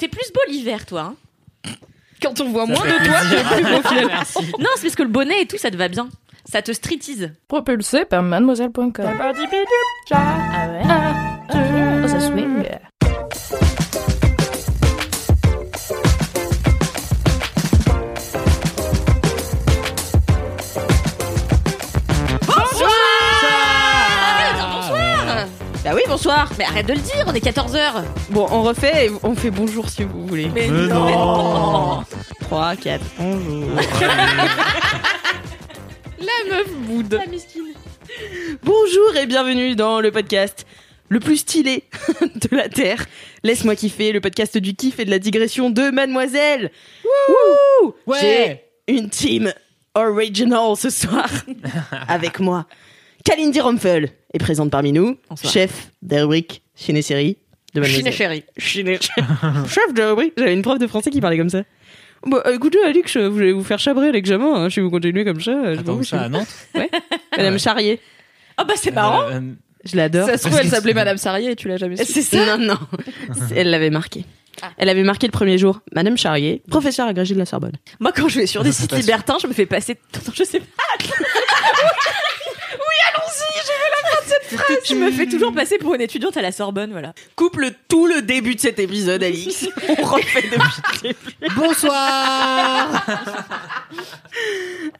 T'es plus beau l'hiver, toi. hein Quand on voit moins de toi, c'est plus beau finalement. non, c'est parce que le bonnet et tout, ça te va bien. Ça te streetise. Propulsé par mademoiselle.com. Ah ouais Oh, ça swing. Bonsoir Mais arrête de le dire, on est 14h Bon, on refait et on fait bonjour si vous voulez. Mais, non. 3, 4, bonjour. La meuf boude. La miskine. Bonjour et bienvenue dans le podcast le plus stylé de la Terre. Laisse-moi kiffer, le podcast du kiff et de la digression de Mademoiselle. Wouh Ouais. J'ai une team original ce soir avec moi. Kalindi Rumpel est présente parmi nous, Bonsoir. chef des rubriques ciné-série de Mademoiselle. Chine chérie. Ciné- chef de rubrique. J'avais une prof de français qui parlait comme ça. Bah, écoutez, Alix, vous allez vous faire chabrer l'examen. Hein, si vous continuez comme ça, je Attends, ça à Nantes Madame Charrier. Oh bah c'est marrant Euh, euh, Je l'adore. Ça se trouve, elle s'appelait Madame Sarrier et tu l'as jamais su. C'est ça Non, non. Elle l'avait marqué. Elle avait marqué le premier jour. Madame Charrier, professeur agrégé de la Sorbonne. Moi, quand je vais sur des sites libertins, je me fais passer... Attends, je sais pas Oui, allons-y Je veux la fin de cette phrase Je me fais toujours passer pour une étudiante à la Sorbonne, voilà. Coupe le, tout le début de cet épisode, Alix. On refait depuis le début. Bonsoir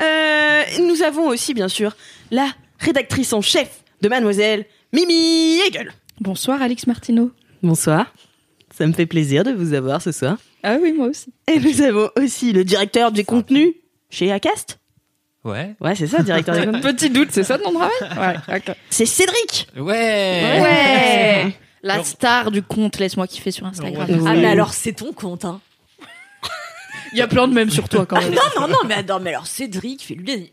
Euh, nous avons aussi, bien sûr, la rédactrice en chef de Mademoiselle, Mimi Hegel. Bonsoir, Alix Martineau. Bonsoir. Ça me fait plaisir de vous avoir ce soir. Ah oui, moi aussi. Et nous avons aussi le directeur du contenu chez Acast. Ouais. Ouais, c'est ça, directeur. Petit doute, c'est ça ton travail Ouais, ok. C'est Cédric. Ouais Ouais La star du compte Laisse-moi kiffer sur Instagram. Ouais. Ah, mais alors, c'est ton compte, hein Il y a plein de mèmes sur toi quand même. Non, non, non, mais attends, mais alors, Cédric fait l'unanimité.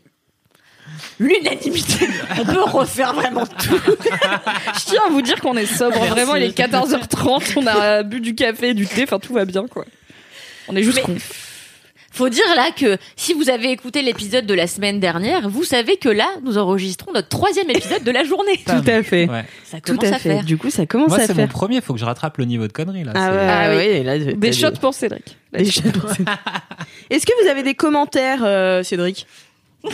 L'unanimité On peut refaire vraiment tout Je tiens à vous dire qu'on est sobre. Merci. Vraiment, il est 14h30, on a bu du café, du thé, enfin tout va bien quoi. On est juste Mais-. Faut dire là que si vous avez écouté l'épisode de la semaine dernière, vous savez que là, nous enregistrons notre troisième épisode de la journée. Tout à fait. Ouais. Ça Tout commence à à, fait. faire. Du coup, ça commence Moi, à c'est mon faire. premier, faut que je rattrape le niveau de conneries là. Ah ouais, Ah oui. là, t'as Des shots pour Cédric. Des shots pour Cédric. Est-ce que vous avez des commentaires, euh, Cédric?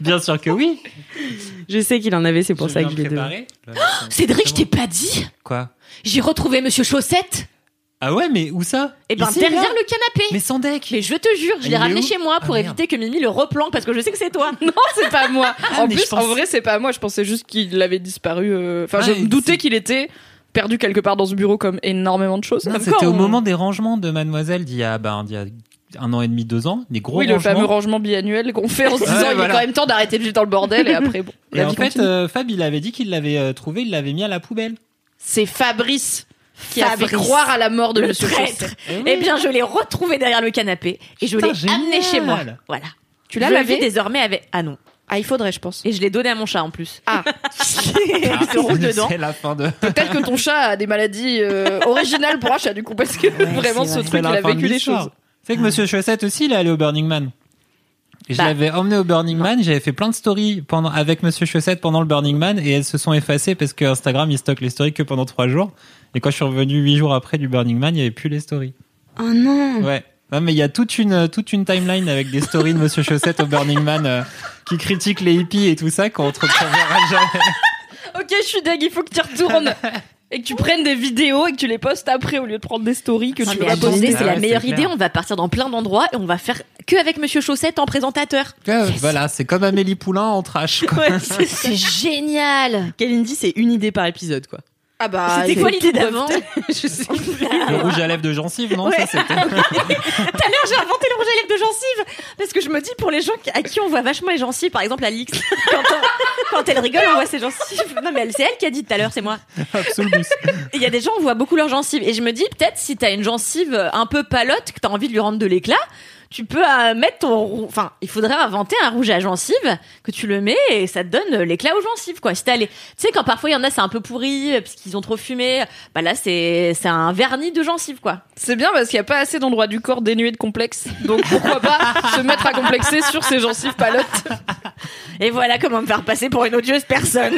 Bien sûr que oui. Je sais qu'il en avait, c'est pour Je ça que je l'ai donné. Cédric, je t'ai pas dit Quoi? J'ai retrouvé Monsieur Chaussette Ah ouais, mais où ça Et ben Ici, derrière là le canapé. Mais sans deck Mais je te jure, je Il l'ai ramené chez moi pour Ah, éviter que Mimi le replanque parce que je sais que c'est toi. Non, c'est pas moi. en mais plus, pense- en vrai, c'est pas moi. Je pensais juste qu'il avait disparu. euh, Enfin, Ah, je me doutais qu'il était perdu quelque part dans ce bureau comme énormément de choses. C'était au moment des rangements de Mademoiselle d'il y a, ben, d'il y a un an et demi, deux ans. Des gros Oui, le fameux rangement biannuel qu'on fait en se Ouais, disant il voilà. est quand même temps d'arrêter de vivre dans le bordel et après bon. Et en fait, euh, Fab, il avait dit qu'il l'avait euh, trouvé, il l'avait mis à la poubelle. c'est Fabrice qui a Fabrice. fait croire à la mort de Le Monsieur traître. Chaussette. Eh bien, je l'ai retrouvé derrière le canapé et je l'ai amené chez moi. Voilà. Tu l'as lavé désormais avec. Ah non. Ah, il faudrait, je pense. Et je l'ai donné à mon chat en plus. Ah, Il se roule dedans. C'est la fin de. peut-être que ton chat a des maladies euh, originales pour un chat du coup parce que vraiment ce vrai. truc il a vécu des choses. C'est que Monsieur Chaussette aussi, il est allé au Burning Man. Et je Bah. l'avais emmené au Burning Man, j'avais fait plein de stories pendant, avec Monsieur Chaussette pendant le Burning Man et elles se sont effacées parce que Instagram il stocke les stories que pendant trois jours. Et quand je suis revenu huit jours après du Burning Man, il y avait plus les stories. Oh non Ouais. Non, mais il y a toute une, toute une timeline avec des stories de Monsieur Chaussette au Burning Man euh, qui critique les hippies et tout ça qu'on ne retrouvera jamais. Ok, je suis deg, il faut que tu retournes. Et que tu prennes des vidéos et que tu les postes après au lieu de prendre des stories que Non, tu mais vas attendez, poster. c'est Ah la ouais, meilleure idée. clair. On va partir dans plein d'endroits et on va faire que avec Monsieur Chaussette en présentateur. Ouais, Voilà, c'est comme Amélie Poulain en trash. quoi. Ouais, c'est C'est génial. Kalindi, c'est une idée par épisode, quoi. Ah bah, C'était quoi l'idée d'avant Je sais plus. Le rouge à lèvres de gencive, non Ouais. Ça, c'était- Tout à l'heure, j'ai inventé le rouge à lèvres de gencive parce que je me dis pour les gens à qui on voit vachement les gencives, par exemple Alix, quand, on- quand elle rigole, on voit ses gencives. Non mais elle, c'est elle qui a dit tout à l'heure, c'est moi. Absolument. Et Il y a des gens, on voit beaucoup leurs gencives. Et je me dis, peut-être, si t'as une gencive un peu palote, que t'as envie de lui rendre de l'éclat, tu peux euh, mettre ton... Enfin, il faudrait inventer un rouge à gencive, que tu le mets et ça te donne euh, l'éclat aux gencives, quoi. Si t'as les... Tu sais, quand parfois il y en a, c'est un peu pourri, euh, parce qu'ils ont trop fumé, bah là, c'est c'est un vernis de gencive, quoi. C'est bien parce qu'il n'y a pas assez d'endroits du corps dénués de complexe. Donc pourquoi pas se mettre à complexer sur ses gencives palottes. Et voilà comment me faire passer pour une odieuse personne.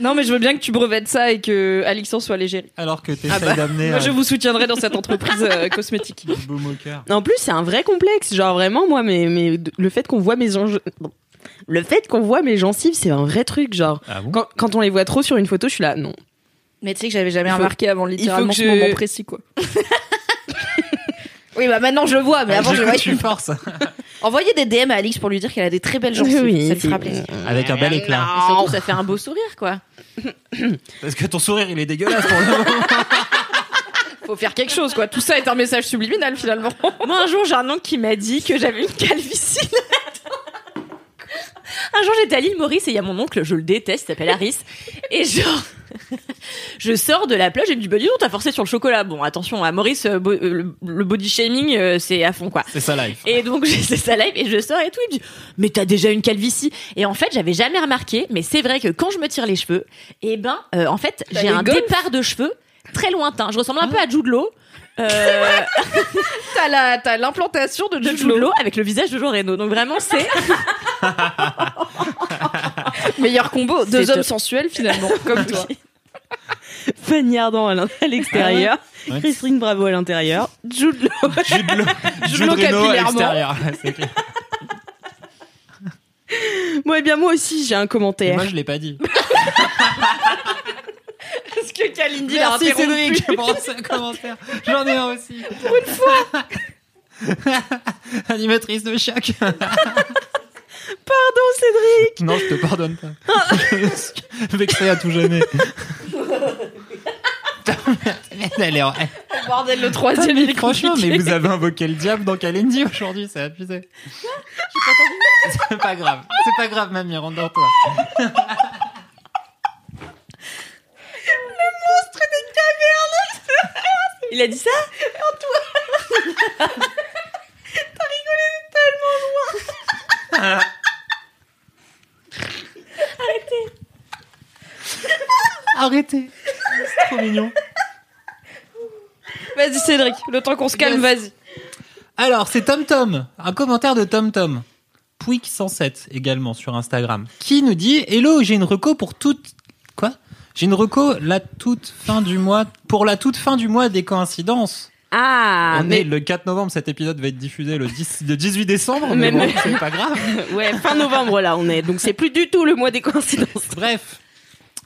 Non mais je veux bien que tu brevettes ça et que en soit léger. Alors que t'essayes Ah bah, d'amener Moi je vous soutiendrai dans cette entreprise euh, cosmétique. En plus, c'est un vrai complexe. Genre vraiment, moi, mais, mais le fait qu'on voit mes le fait qu'on voit mes gencives, c'est un vrai truc. Genre, Ah bon? Quand, quand on les voit trop sur une photo, je suis là, non. Mais tu sais que j'avais jamais remarqué avant littéralement il faut ce que je- moment précis quoi. oui bah maintenant je le vois mais avant je le voyais. tu forces. Envoyez des DM à Alix pour lui dire qu'elle a des très belles gencives. Oui, ça lui fera plaisir. Avec un bel éclat. Et surtout, ça fait un beau sourire, quoi. Parce que ton sourire, il est dégueulasse pour le moment. Faut faire quelque chose quoi. Tout ça est un message subliminal finalement. Moi, un jour, j'ai un oncle qui m'a dit que j'avais une calvitie. Un jour, j'étais à l'île Maurice et il y a mon oncle, je le déteste, il s'appelle Harris. Et genre, je sors de la plage et il me dit, bah dis donc, t'as forcé sur le chocolat. Bon, attention, à Maurice, euh, bo- euh, le, le body shaming, euh, c'est à fond, quoi. C'est ça live. Et donc, c'est ça live et je sors et tout. Il me dit, mais t'as déjà une calvitie. Et en fait, j'avais jamais remarqué, mais c'est vrai que quand je me tire les cheveux, et ben, euh, en fait, T'as j'ai un golfs départ de cheveux très lointain. Je ressemble un peu à Jude Law. Euh, T'as la t'as l'implantation de de Jude avec le visage de Jean Reno. Donc vraiment, c'est Meilleur combo. Deux hommes top. sensuels finalement comme toi. Fanny Ardant à l'extérieur, Ah ouais Christine Bravo à l'intérieur, Jude Law. Jude Law, Jude Law à capillairement. Moi, eh bien, moi aussi, j'ai un Et commentaire. Moi, je l'ai pas dit. Parce que Kalindi l'a Merci. Cédric pour ce commentaire. J'en ai un aussi. Pour une fois. Animatrice de choc. Pardon, Cédric. Non, je te pardonne pas. Vexé à tout jamais. Elle est en... Bordel le troisième il est Franchement, mais vous avez invoqué le diable dans Kalindi aujourd'hui, c'est abusé. C'est pas grave. C'est pas grave, mamie, rendors-toi. Il a dit ça Arrêtez. C'est trop mignon. Vas-y Cédric, le temps qu'on se calme, Yes. vas-y. Alors, c'est Tom Tom, un commentaire de Tom Tom. Pouic107 également sur Instagram, qui nous dit Hello, j'ai une reco pour toute. J'ai une reco la toute fin du mois, pour la toute fin du mois des coïncidences. Ah, On mais est le 4 novembre, cet épisode va être diffusé le, 10 le 18 décembre, mais, Mais- bon, c'est pas grave. ouais, fin novembre là, on est. Donc c'est plus du tout le mois des coïncidences. Bref.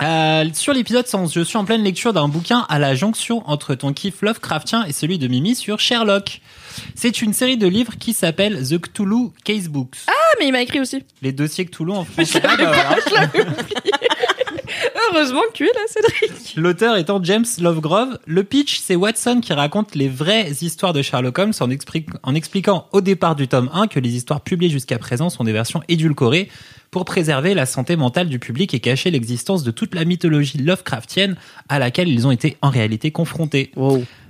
Euh, sur l'épisode 111, je suis en pleine lecture d'un bouquin à la jonction entre ton kiff Lovecraftien et celui de Mimi sur Sherlock. C'est une série de livres qui s'appelle The Cthulhu Casebooks. Ah mais il m'a écrit aussi. Les dossiers Cthulhu en français. Ah, bah, voilà. Heureusement que tu es là Cédric. L'auteur étant James Lovegrove. Le pitch, c'est Watson qui raconte les vraies histoires de Sherlock Holmes en, expli- en expliquant au départ du tome 1 que les histoires publiées jusqu'à présent sont des versions édulcorées pour préserver la santé mentale du public et cacher l'existence de toute la mythologie Lovecraftienne à laquelle ils ont été en réalité confrontés.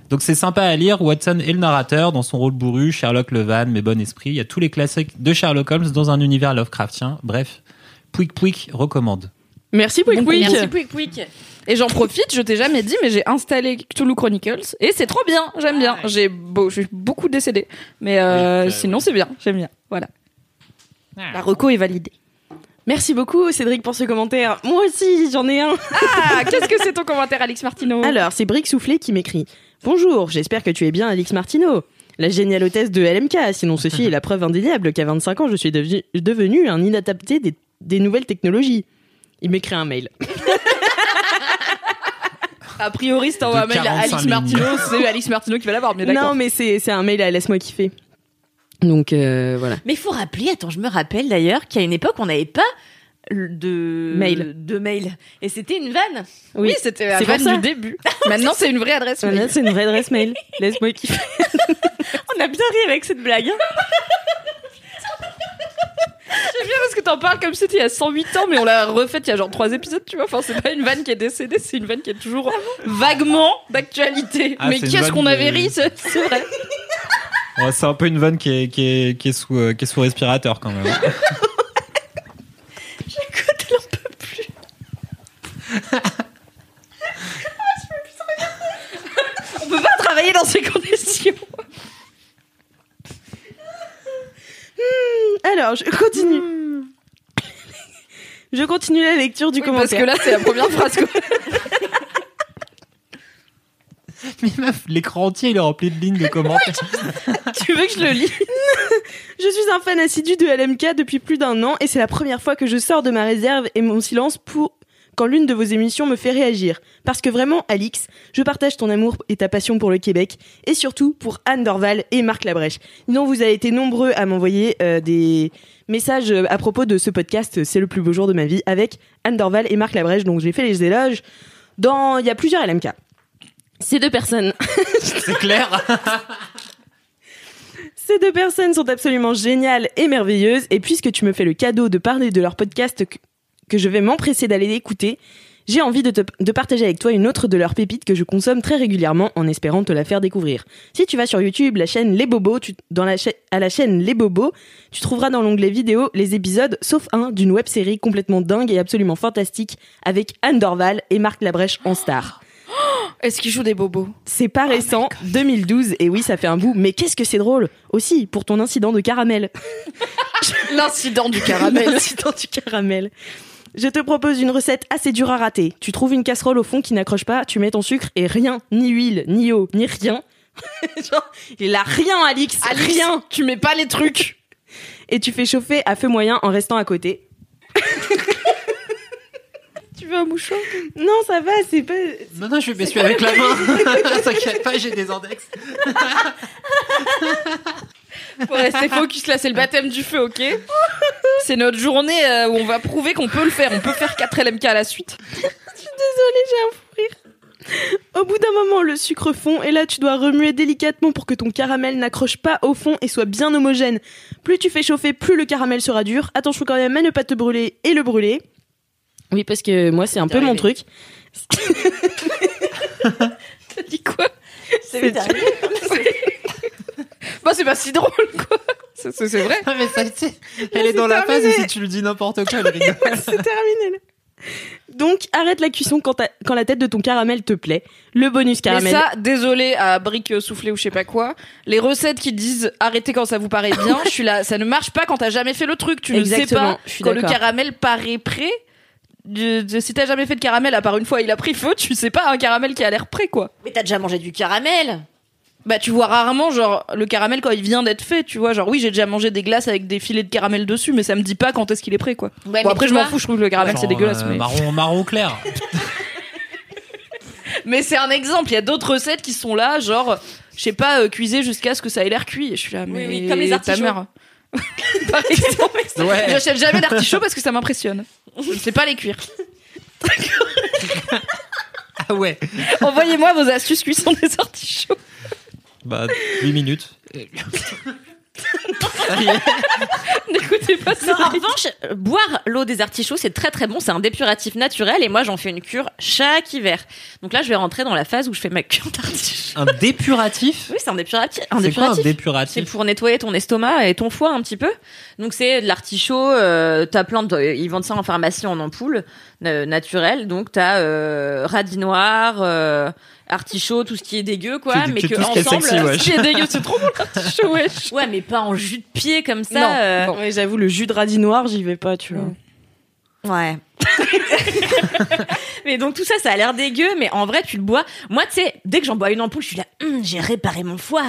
Donc c'est sympa à lire. Watson est le narrateur dans son rôle bourru, Sherlock le van, mais bon esprit. Il y a tous les classiques de Sherlock Holmes dans un univers Lovecraftien. Bref, Pouic Pouic recommande. Merci Pouic Pouic. Merci, Pouic Pouic. Et j'en profite, je t'ai jamais dit, mais j'ai installé Cthulhu Chronicles et c'est trop bien, j'aime bien. J'ai beau, j'ai beaucoup décédé, mais euh, Oui, sinon c'est bien, j'aime bien. Voilà. La reco est validée. Merci beaucoup Cédric pour ce commentaire. Moi aussi, j'en ai un. Ah, qu'est-ce que c'est ton commentaire, Alex Martino Alors, c'est Brick Soufflé qui m'écrit. Bonjour, j'espère que tu es bien Alix Martineau. La géniale hôtesse de LMK, sinon ceci est la preuve indéniable qu'à 25 ans, je suis devenu, devenu un inadapté des, des nouvelles technologies. Il m'écrit un mail. A priori, t'envoies un mail à 45 Alex lignes. Martino, c'est Alex Martino qui va l'avoir, mais d'accord. Non, mais c'est c'est un mail à Laisse-moi kiffer. Donc, euh, voilà. Mais il faut rappeler, attends, je me rappelle d'ailleurs qu'à une époque, on n'avait pas de Mail. de mail et c'était une vanne. Oui, Oui, c'était la C'est vanne ça. du début. Maintenant, c'est une vraie adresse Voilà, mail. c'est une vraie adresse mail. Laisse-moi kiffer. On a bien ri avec cette blague. J'aime bien parce que t'en parles comme si c'était il y a 108 ans, mais on l'a refaite il y a genre 3 épisodes, tu vois. Enfin, c'est pas une vanne qui est décédée, c'est une vanne qui est toujours vaguement d'actualité. Ah, mais c'est une qu'est-ce vanne qu'on avait ri, c'est c'est vrai. Ouais, c'est un peu une vanne qui est, qui est, qui est, sous, euh, qui est sous respirateur quand même. On peut pas travailler dans ces conditions. Alors, je continue. Je continue la lecture du Oui, parce commentaire. que là, c'est la première phrase. quoi. Mais meuf, l'écran entier il est rempli de lignes de commentaires. tu veux que je le lis Je suis un fan assidu de LMK depuis plus d'un an et c'est la première fois que je sors de ma réserve et mon silence pour quand l'une de vos émissions me fait réagir. Parce que vraiment, Alix, je partage ton amour et ta passion pour le Québec et surtout pour Anne Dorval et Marc Labrèche. Sinon, vous avez été nombreux à m'envoyer euh, des messages euh, à propos de ce podcast C'est le plus beau jour de ma vie avec Anne Dorval et Marc Labrèche. Donc, j'ai fait les éloges dans... Il y a plusieurs LMK. Ces deux personnes C'est clair. Ces deux personnes sont absolument géniales et merveilleuses, et puisque tu me fais le cadeau de parler de leur podcast que, je vais m'empresser d'aller écouter, j'ai envie de, te- de partager avec toi une autre de leurs pépites que je consomme très régulièrement en espérant te la faire découvrir. Si tu vas sur YouTube, la chaîne Les Bobos, tu- dans la cha- à la chaîne Les Bobos, tu trouveras dans l'onglet vidéo les épisodes, sauf un, d'une web série complètement dingue et absolument fantastique avec Anne Dorval et Marc Labrèche en star. Est-ce qu'il joue des bobos? C'est pas récent, 2012, et oui, ça fait un bout, mais qu'est-ce que c'est drôle? Aussi, pour ton incident de caramel. L'incident du caramel. L'incident du caramel. Je te propose une recette assez dure à rater. Tu trouves une casserole au fond qui n'accroche pas, tu mets ton sucre et rien, ni huile, ni eau, ni rien. Genre, il a rien, Alix, Alix, rien. tu mets pas les trucs. Et tu fais chauffer à feu moyen en restant à côté. Tu veux un mouchoir Non, ça va, c'est pas. Non, non, je vais m'essuyer avec la main. T'inquiète pas, j'ai des index. Faut rester focus là, c'est le baptême du feu, ok C'est notre journée euh, où on va prouver qu'on peut le faire. On peut faire 4 LMK à la suite. Désolée, j'ai un fou rire. Au bout d'un moment, le sucre fond et là, tu dois remuer délicatement pour que ton caramel n'accroche pas au fond et soit bien homogène. Plus tu fais chauffer, plus le caramel sera dur. Attention quand même à ne pas te brûler et le brûler. Oui, parce que moi, c'est un peu mon truc. T'as dit quoi C'est. Bah, c'est pas si drôle, quoi. C'est vrai. Mais ça, elle est dans la phase et si tu lui dis n'importe quoi, elle rigole. c'est terminé là. Donc, arrête la cuisson quand, quand la tête de ton caramel te plaît. Le bonus Mais caramel. ça, désolé à brique euh, soufflée ou je sais pas quoi. Les recettes qui disent arrêtez quand ça vous paraît bien, je suis là. Ça ne marche pas quand t'as jamais fait le truc. Tu ne sais Exactement, pas je suis quand le caramel paraît prêt. De- de- si t'as jamais fait de caramel, à part une fois il a pris feu, tu sais pas un caramel qui a l'air prêt quoi. Mais t'as déjà mangé du caramel Bah tu vois rarement genre le caramel quand il vient d'être fait, tu vois genre oui j'ai déjà mangé des glaces avec des filets de caramel dessus, mais ça me dit pas quand est-ce qu'il est prêt quoi. Ouais, bon mais après tu je m'en vois, fous, je trouve que le caramel c'est Genre, dégueulasse, euh, mais Marron, marron clair. mais c'est un exemple. Il y a d'autres recettes qui sont là genre je sais pas euh, cuiser jusqu'à ce que ça ait l'air cuit. Et je suis là mais oui, comme les ta artichauts. mère. Par exemple. Ouais. J'achète jamais d'artichaut parce que ça m'impressionne. Je ne sais pas les cuire. Ah ouais. Envoyez-moi vos astuces cuisson des artichauts. Bah, 8 minutes. N'écoutez pas ça. En revanche, euh, boire l'eau des artichauts, c'est très très bon. C'est un dépuratif naturel et moi j'en fais une cure chaque hiver. Donc là, je vais rentrer dans la phase où je fais ma cure d'artichaut. Un dépuratif? Oui, c'est un dépuratif. Un C'est quoi un dépuratif. C'est dépuratif pour nettoyer ton estomac et ton foie un petit peu. Donc c'est de l'artichaut. Euh, t'as plein de, ils vendent ça en pharmacie en ampoule euh, naturelle. Donc t'as euh, radis noir, euh, artichaut, tout ce qui est dégueu quoi, mais que que, tout ce qui est ensemble. sexy, ouais. Ce qui est dégueu, c'est trop bon l'artichaut, wesh. Ouais, mais pas en jus de pied comme ça. Non, euh, bon. Ouais, j'avoue, le jus de radis noir, j'y vais pas, tu vois. Ouais. mais donc tout ça, ça a l'air dégueu, mais en vrai, tu le bois. Moi, tu sais, dès que j'en bois une ampoule, je suis là, Hum, j'ai réparé mon foie.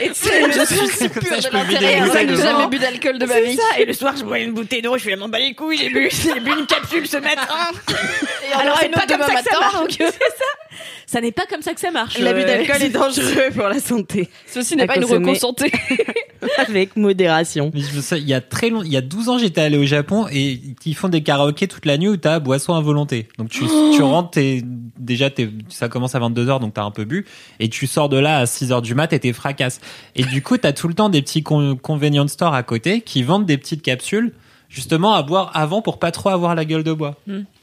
Et tu sais, le Je suis si pure ça, je de l'intérieur. J'ai jamais bu d'alcool de ma vie. ça. Et le soir, je bois une bouteille d'eau, je suis là, m'en bats les couilles, j'ai bu, j'ai bu une capsule ce matin. Alors, Alors, c'est pas comme ça que ça marche. C'est ça. Ça n'est pas comme ça que ça marche. L'abus Euh, d'alcool est dangereux pour la santé. Ceci n'est pas une consommer. reco santé. Avec modération. Il y a très long, il y a 12 ans, j'étais allé au Japon et ils font des karaokés toute la nuit où t'as boisson à volonté. Donc tu, tu rentres, t'es, déjà t'es, ça commence à 22 h donc t'as un peu bu et tu sors de là à 6 h du mat et t'es fracasse. Et du coup, t'as tout le temps des petits con- convenience stores à côté qui vendent des petites capsules justement à boire avant pour pas trop avoir la gueule de bois.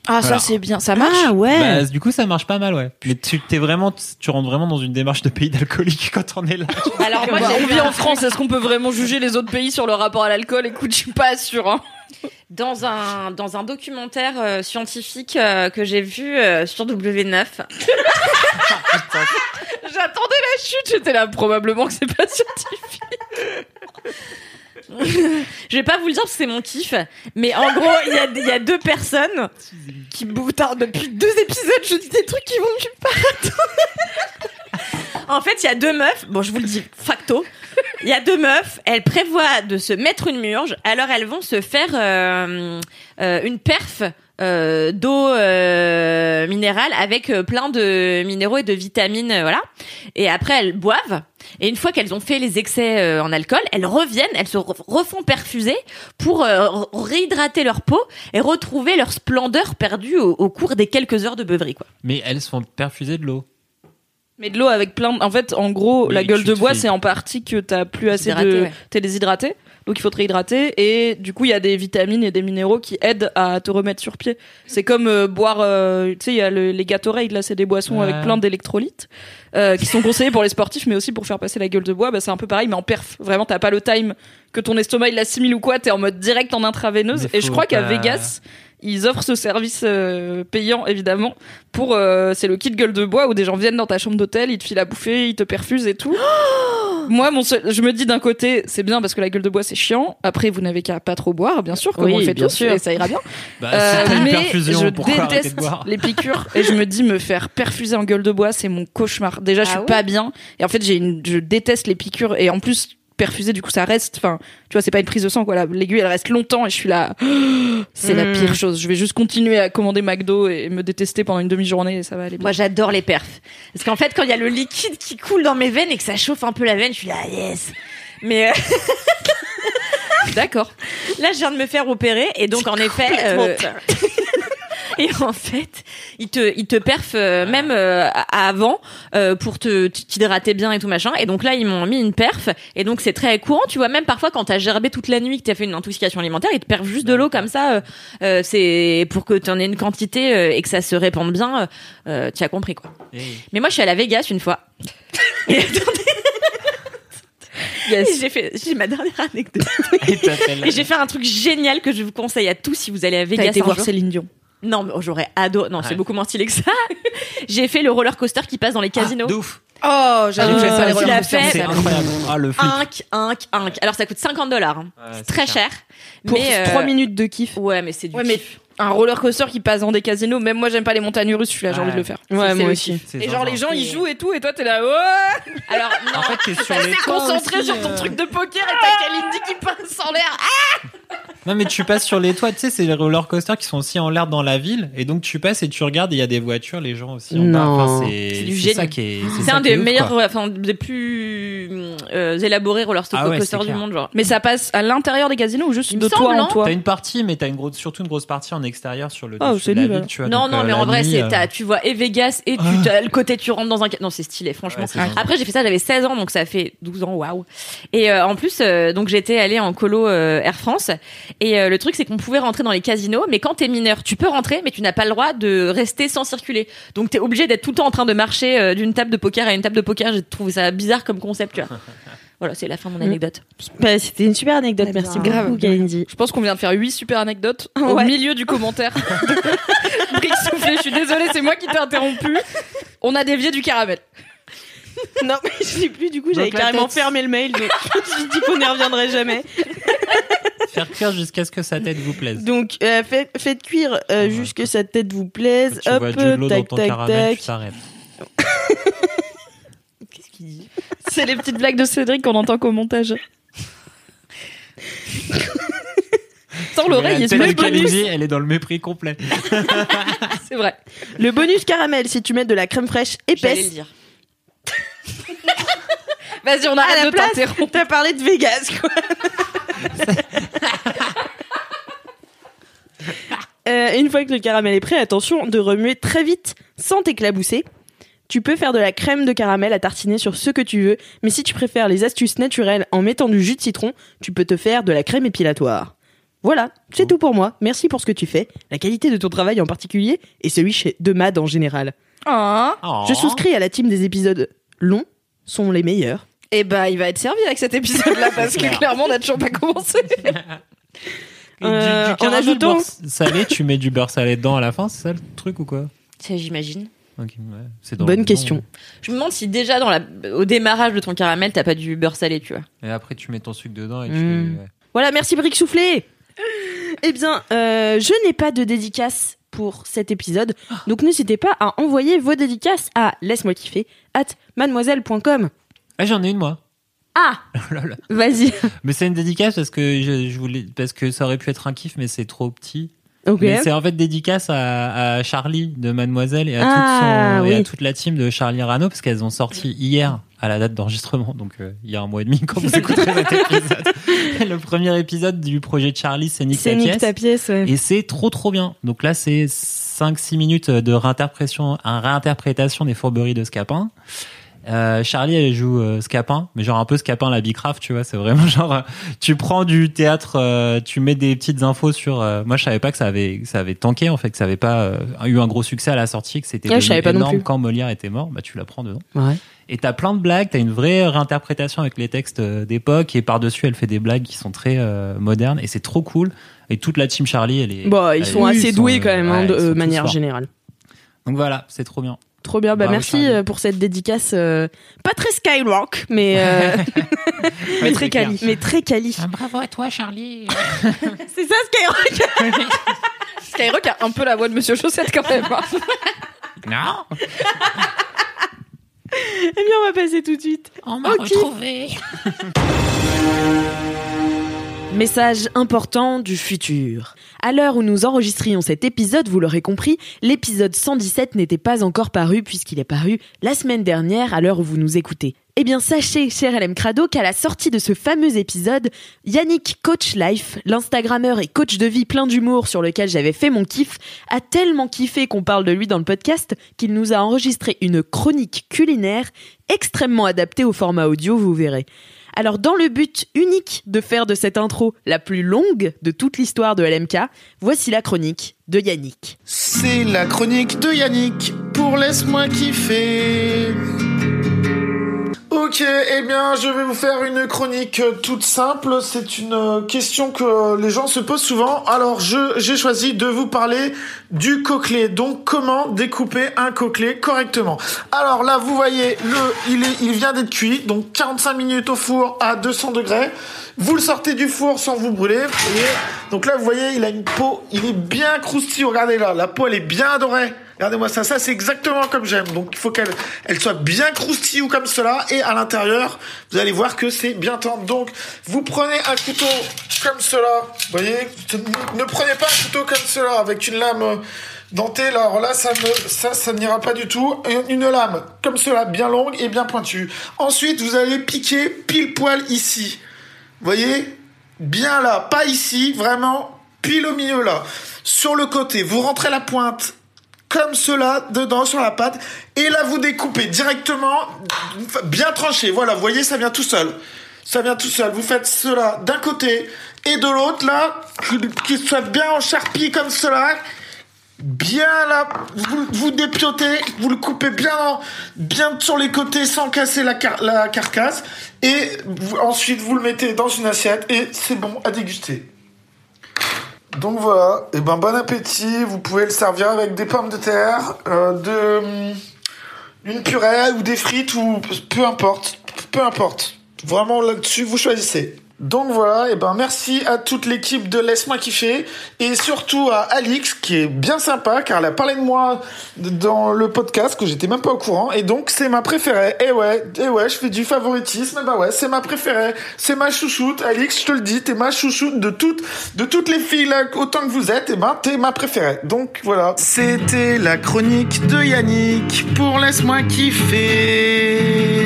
Ah, Voilà. ça c'est bien, ça marche. Ah ouais. Bah, du coup, ça marche pas mal, ouais. Mais tu t'es vraiment, tu rentres vraiment dans une démarche de pays d'alcoolique quand on est là. Alors moi, Bah, j'ai on vit en France, est-ce qu'on peut vraiment juger les autres pays sur leur rapport à l'alcool? Écoute, je suis pas sûre. Hein. Dans un dans un documentaire euh, scientifique euh, que j'ai vu euh, sur W9. J'attendais la chute, j'étais là, probablement que c'est pas scientifique. Je vais pas vous le dire parce que c'est mon kiff, mais en gros, il y a, il y a deux personnes qui boutardent depuis deux épisodes. Je dis des trucs qui vont nulle part. en fait, il y a deux meufs. Bon, je vous le dis facto. Il y a deux meufs. Elles prévoient de se mettre une murge. Alors, elles vont se faire euh, euh, une perf. euh, d'eau euh, minérale avec euh, plein de minéraux et de vitamines voilà et après elles boivent et une fois qu'elles ont fait les excès euh, en alcool, elles reviennent, elles se re- refont perfuser pour réhydrater leur peau et retrouver leur splendeur perdue au, au cours des quelques heures de beuverie. Quoi. Mais elles se font perfuser de l'eau. Mais de l'eau avec plein de... En fait, en gros, la gueule de bois, c'est en partie que t'as plus assez de... ouais. T'es déshydraté, donc il faut te réhydrater. Et du coup, il y a des vitamines et des minéraux qui aident à te remettre sur pied. C'est comme euh, boire... euh, tu sais, il y a le- les Gatorade, là, c'est des boissons Ouais. avec plein d'électrolytes euh, qui sont conseillés pour les sportifs, mais aussi pour faire passer la gueule de bois. Bah, c'est un peu pareil, mais en perf. Vraiment, t'as pas le time que ton estomac, il l'assimile ou quoi. T'es en mode direct en intraveineuse. Mais Et je crois qu'à Vegas... Ils offrent ce service euh, payant évidemment pour euh, c'est le kit gueule de bois où des gens viennent dans ta chambre d'hôtel, ils te filent à bouffer, ils te perfusent et tout. Moi mon seul- je me dis d'un côté c'est bien parce que la gueule de bois c'est chiant. Après vous n'avez qu'à pas trop boire bien sûr comme Oui, on le fait bien tous sûr. et ça ira bien. Bah, Euh, une mais perfusion, je pourquoi arrêter de déteste boire les piqûres et je me dis me faire perfuser en gueule de bois c'est mon cauchemar. Déjà je Ah suis ouais pas bien et en fait j'ai une je déteste les piqûres et en plus du coup ça reste enfin tu vois c'est pas une prise de sang quoi la- l'aiguille elle reste longtemps et je suis là c'est la Mm. pire chose je vais juste continuer à commander McDo et me détester pendant une demi-journée et ça va aller bien Moi, j'adore les perfs. Parce qu'en fait, quand il y a le liquide qui coule dans mes veines et que ça chauffe un peu la veine, je suis là, yes. Mais euh, d'accord là, je viens de me faire opérer et donc, en effet, euh, et en fait, il te, il te perf euh, même euh, à- avant euh, pour te t'hydrater bien et tout machin. Et donc là, ils m'ont mis une perf et donc c'est très courant. Tu vois, même parfois quand t'as gerbé toute la nuit, que t'as fait une intoxication alimentaire, ils te perfent juste de l'eau comme ça. euh, euh, c'est pour que t'en aies une quantité euh, et que ça se répande bien. Euh, tu as compris quoi. Et- Mais moi, je suis à Vegas une fois. Et attendez, yes j'ai fait, j'ai ma dernière anecdote. et j'ai fait un truc génial que je vous conseille à tous si vous allez à t'as Vegas. été un voir jour. Céline Dion Non, mais oh, j'aurais adoré. Non, c'est beaucoup moins stylé que ça. j'ai fait le roller coaster qui passe dans les casinos. Ah, de ouf. oh j'avais Euh, fait ça coasters, fait, C'est ça- incroyable. Ah, le flip. Inc, inc, inc. Alors ça coûte 50 dollars. Ouais, c'est très cher. pour mais, euh, 3 minutes de kiff Ouais, mais c'est du ouais mais un roller coaster qui passe dans des casinos même moi j'aime pas les montagnes russes je suis là j'ai Ouais. envie de le faire Ouais, moi aussi. Et genre les gens ils jouent et tout et toi t'es là Alors non. En fait, t'es concentré aussi, sur ton euh. truc de poker et t'as Kalindi qui passe en l'air. Non, mais tu passes sur les toits. Tu sais, c'est les roller coasters qui sont aussi en l'air dans la ville. Et donc, tu passes et tu regardes, et il y a des voitures, les gens aussi en bas. Enfin, c'est du génie. qui est. c'est un des ouf, meilleurs, quoi. enfin des plus euh, élaborés roller Ah ouais, coasters du monde, genre. Mais ça passe à l'intérieur des casinos ou juste Il de toi en non toi T'as une partie, mais t'as une grosse, surtout une grosse partie en extérieur sur le Oh, dessus c'est de la ville, tu vois. Non, Donc, non, euh, mais en vrai, c'est euh, tu vois et Vegas et tu Ah. le côté tu rentres dans un non c'est stylé franchement. Ouais. Après j'ai fait ça j'avais 16 ans donc ça fait 12 ans waouh. Et euh, en plus euh, donc j'étais allée en colo euh, Air France et euh, le truc c'est qu'on pouvait rentrer dans les casinos mais quand t'es mineur tu peux rentrer mais tu n'as pas le droit de rester sans circuler. Donc t'es obligé d'être tout le temps en train de marcher euh, d'une table de poker à une table de poker. J'ai trouvé ça bizarre comme concept tu vois. Voilà c'est la fin de mon anecdote. Bah, C'était une super anecdote, Eh merci grave. beaucoup, Kalindi. Je pense qu'on vient de faire 8 super anecdotes au Ouais. milieu du commentaire. Brick soufflé, je suis désolée, c'est moi qui t'ai interrompu. On a dévié du caramel. Non, mais je sais plus, du coup, j'avais carrément fermé le mail, donc je me suis dit qu'on n'y reviendrait jamais. Faire cuire jusqu'à ce que sa tête vous plaise. Donc, euh, faites, faites cuire euh, Ouais. jusque que sa tête vous plaise. tu Hop, vois du l'eau dans tac, ton tac, caramel, tac. Qu'est-ce qu'il dit? C'est les petites blagues de Cédric qu'on entend qu'au montage. temps, l'oreille bonus. est, elle est dans le mépris complet. C'est vrai. Le bonus caramel, si tu mets de la crème fraîche J'allais le épaisse. dire. Vas-y, on À arrête la de place, t'interrompre. t'as parlé de Vegas, quoi. Euh, une fois que le caramel est prêt, attention de remuer très vite sans t'éclabousser. Tu peux faire de la crème de caramel à tartiner sur ce que tu veux, mais si tu préfères les astuces naturelles en mettant du jus de citron, tu peux te faire de la crème épilatoire. Voilà, c'est tout pour moi. Merci pour ce que tu fais, la qualité de ton travail en particulier et celui chez de Mad en général. Ah. Oh. Je souscris à la team des épisodes longs, sont les meilleurs. Et bah, il va être servi avec cet épisode-là parce que clairement, on n'a toujours pas commencé. Euh, du en ajoutant- beurre salé, tu mets du beurre salé dedans à la fin, c'est ça le truc ou quoi Ça, j'imagine. Ouais, dans- Bonne question. Je me demande si déjà dans la, au démarrage de ton caramel, t'as pas du beurre salé, tu vois. Et après, tu mets ton sucre dedans et tu. Mm. ouais. Voilà, merci Brick Soufflé. Eh bien, euh, je n'ai pas de dédicace pour cet épisode, donc n'hésitez pas à envoyer vos dédicaces à laisse-moi kiffer at mademoiselle.com. Ah, j'en ai une moi. Ah, Oh vas-y. Mais c'est une dédicace parce que je, je voulais parce que ça aurait pu être un kiff, mais c'est trop petit. Ok. Mais c'est en fait dédicace à, à Charlie de Mademoiselle et à, Ah, toute son- et à toute la team de Charlie Rano parce qu'elles ont sorti hier à la date d'enregistrement, donc euh, il y a un mois et demi quand vous écouterez cet épisode. Le premier épisode du projet de Charlie, c'est Nick C'est ta Nick pièce. ta pièce, ouais. Et c'est trop trop bien. Donc là, c'est 5-6 minutes de réinterprétation, un réinterprétation des fourberies de Scapin. Euh, Charlie, elle joue euh, Scapin, mais genre un peu Scapin la Bicraft, tu vois. C'est vraiment genre, euh, tu prends du théâtre, euh, tu mets des petites infos sur. euh, moi, je savais pas que ça avait, que ça avait tanké en fait, que ça avait pas eu un gros succès à la sortie, que c'était Ouais, énorme quand Molière était mort. Bah, tu la prends dedans. Ouais. Et t'as plein de blagues, t'as une vraie réinterprétation avec les textes d'époque, et par-dessus, elle fait des blagues qui sont très euh, modernes, et c'est trop cool. Et toute la team Charlie, elle est. Bon, ils elle sont est- assez ils doués sont, quand même, hein, ouais, de ils sont manière générale. Donc voilà, c'est trop bien. Trop bien, bah Bravo, merci euh, pour cette dédicace, euh, pas très skyrock, mais, euh, mais très quali. Mais très quali. bravo à toi, Charlie. C'est ça Skyrock Skyrock a un peu la voix de Monsieur Chaussette quand même. hein. non, Eh bien, on va passer tout de suite. on m'a Ok. retrouvé. Message important du futur. À l'heure où nous enregistrions cet épisode, vous l'aurez compris, l'épisode 117 n'était pas encore paru puisqu'il est paru la semaine dernière à l'heure où vous nous écoutez. Eh bien, sachez, cher LM Crado, qu'à la sortie de ce fameux épisode, Yannick Coach Life, l'Instagrammeur et coach de vie plein d'humour sur lequel j'avais fait mon kiff, a tellement kiffé qu'on parle de lui dans le podcast qu'il nous a enregistré une chronique culinaire extrêmement adaptée au format audio, vous verrez. Alors, dans le but unique de faire de cette intro la plus longue de toute l'histoire de LMK, voici la chronique de Yannick. C'est la chronique de Yannick pour Laisse-moi kiffer. Ok, eh bien, je vais vous faire une chronique euh, toute simple. C'est une euh, question que les gens se posent souvent. Alors, je j'ai choisi de vous parler du coquelet. Donc, comment découper un coquelet correctement? Alors là, vous voyez, le, il est, il vient d'être cuit. Donc, 45 minutes au four à 200 degrés. Vous le sortez du four sans vous brûler. vous voyez. Donc là, vous voyez, il a une peau, il est bien croustillant. Regardez là, la peau, elle est bien dorée. Regardez-moi ça, ça c'est exactement comme j'aime. Donc il faut qu'elle elle soit bien croustille ou comme cela. Et à l'intérieur, vous allez voir que c'est bien tendre. Donc vous prenez un couteau comme cela. Vous voyez? Ne prenez pas un couteau comme cela avec une lame euh, dentée. Là, alors là, ça ne, ça, ça n'ira pas du tout. Une lame comme cela, bien longue et bien pointue. Ensuite, vous allez piquer pile poil ici. Vous voyez? Bien là, pas ici, vraiment pile au milieu là. Sur le côté, vous rentrez la pointe comme cela dedans sur la pâte et là vous découpez directement bien tranché. Voilà, vous voyez, ça vient tout seul. Ça vient tout seul. Vous faites cela d'un côté et de l'autre là, qu'il soit bien en charpie comme cela. Bien là, vous, vous dépiotez, vous le coupez bien, en- bien sur les côtés sans casser la, car- la carcasse. Et vous- ensuite, vous le mettez dans une assiette et c'est bon à déguster. Donc voilà, et ben bon appétit. Vous pouvez le servir avec des pommes de terre, euh, de hum, une purée ou des frites ou peu importe, peu importe. Vraiment là-dessus, vous choisissez. Donc voilà, et ben merci à toute l'équipe de Laisse-moi kiffer et surtout à Alix qui est bien sympa car elle a parlé de moi dans le podcast que j'étais même pas au courant et donc c'est ma préférée. Et ouais, et ouais, je fais du favoritisme, bah ouais, c'est ma préférée, c'est ma chouchoute. Alix, je te le dis, t'es ma chouchoute de toutes de toutes les filles là, autant que vous êtes, et ben t'es ma préférée. Donc voilà. C'était la chronique de Yannick pour Laisse-moi kiffer.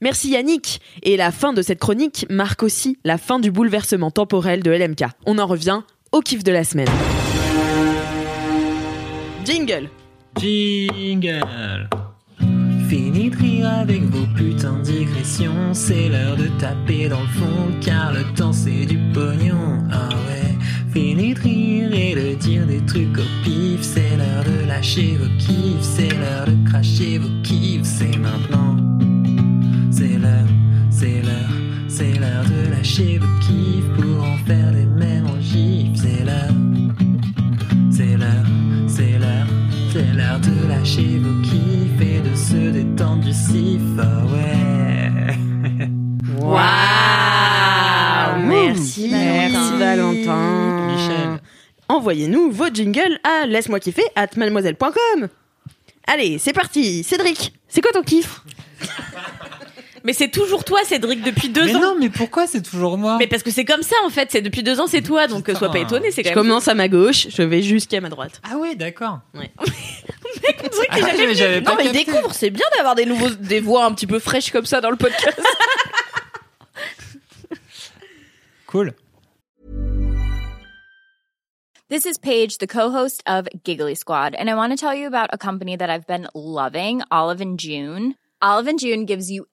Merci Yannick. Et la fin de cette chronique marque aussi la fin du bouleversement temporel de LMK. On en revient au kiff de la semaine. Jingle. Jingle. Fini rire avec vos putains de digressions. C'est l'heure de taper dans le fond, car le temps c'est du pognon. Ah ouais. Fini de rire et de dire des trucs au pif. C'est l'heure de lâcher vos kiffs. C'est l'heure de cracher vos kiffs. C'est maintenant. Lâcher vos kiffs pour en faire des mêmes en gifs. C'est l'heure, c'est l'heure, c'est l'heure, c'est l'heure de lâcher vos kiffs et de se détendre du sif. Ah ouais. Waouh Merci, Merci, Valentin. Michel. Envoyez-nous vos jingles à laisse-moi kiffer at mademoiselle.com. Allez, c'est parti. Cédric, c'est quoi ton kiff? Mais c'est toujours toi, Cédric, depuis deux Mais ans. non, mais pourquoi c'est toujours moi Mais parce que c'est comme ça en fait, c'est depuis deux ans c'est toi, donc euh, sois pas Putain. étonné, c'est Je même. commence à ma gauche, je vais jusqu'à ma droite. Ah ouais, d'accord. On dirait qu'il Ah, jamais mais j'avais Non mais capté. découvre, c'est bien d'avoir des nouveaux, des voix un petit peu fraîches comme ça dans le podcast. Cool. This is Paige, the co-host of Giggly Squad, and I want to tell you about a company that I've been loving, Olive and June. Olive and June gives you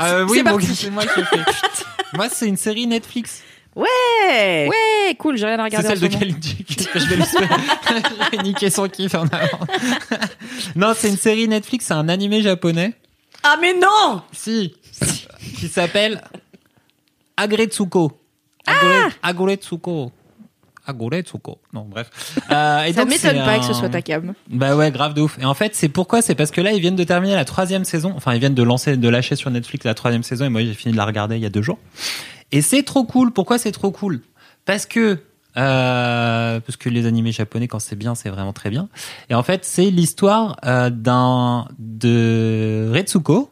Euh, oui, C'est bon, c'est moi qui ai fait. moi, c'est une série Netflix. Ouais. Ouais, cool, j'ai rien à C'est regarder. celle en ce de que je vais vais niquer son kiff en avant. non, c'est une série Netflix, c'est un animé japonais. Ah mais non Si. qui s'appelle Agretsuko. Agure, Aguretsuko. Aguretsuko. Non, bref. Euh, et Ça m'étonne pas que ce soit ta cam. Bah ouais, grave de ouf. Et en fait, c'est pourquoi? C'est parce que là, ils viennent de terminer la troisième saison. Enfin, ils viennent de lancer, de lâcher sur Netflix la troisième saison. Et moi, j'ai fini de la regarder il y a deux jours. Et c'est trop cool. Pourquoi c'est trop cool? Parce que euh, parce que les animés japonais, quand c'est bien, c'est vraiment très bien. Et en fait, c'est l'histoire euh, d'un de Retsuko,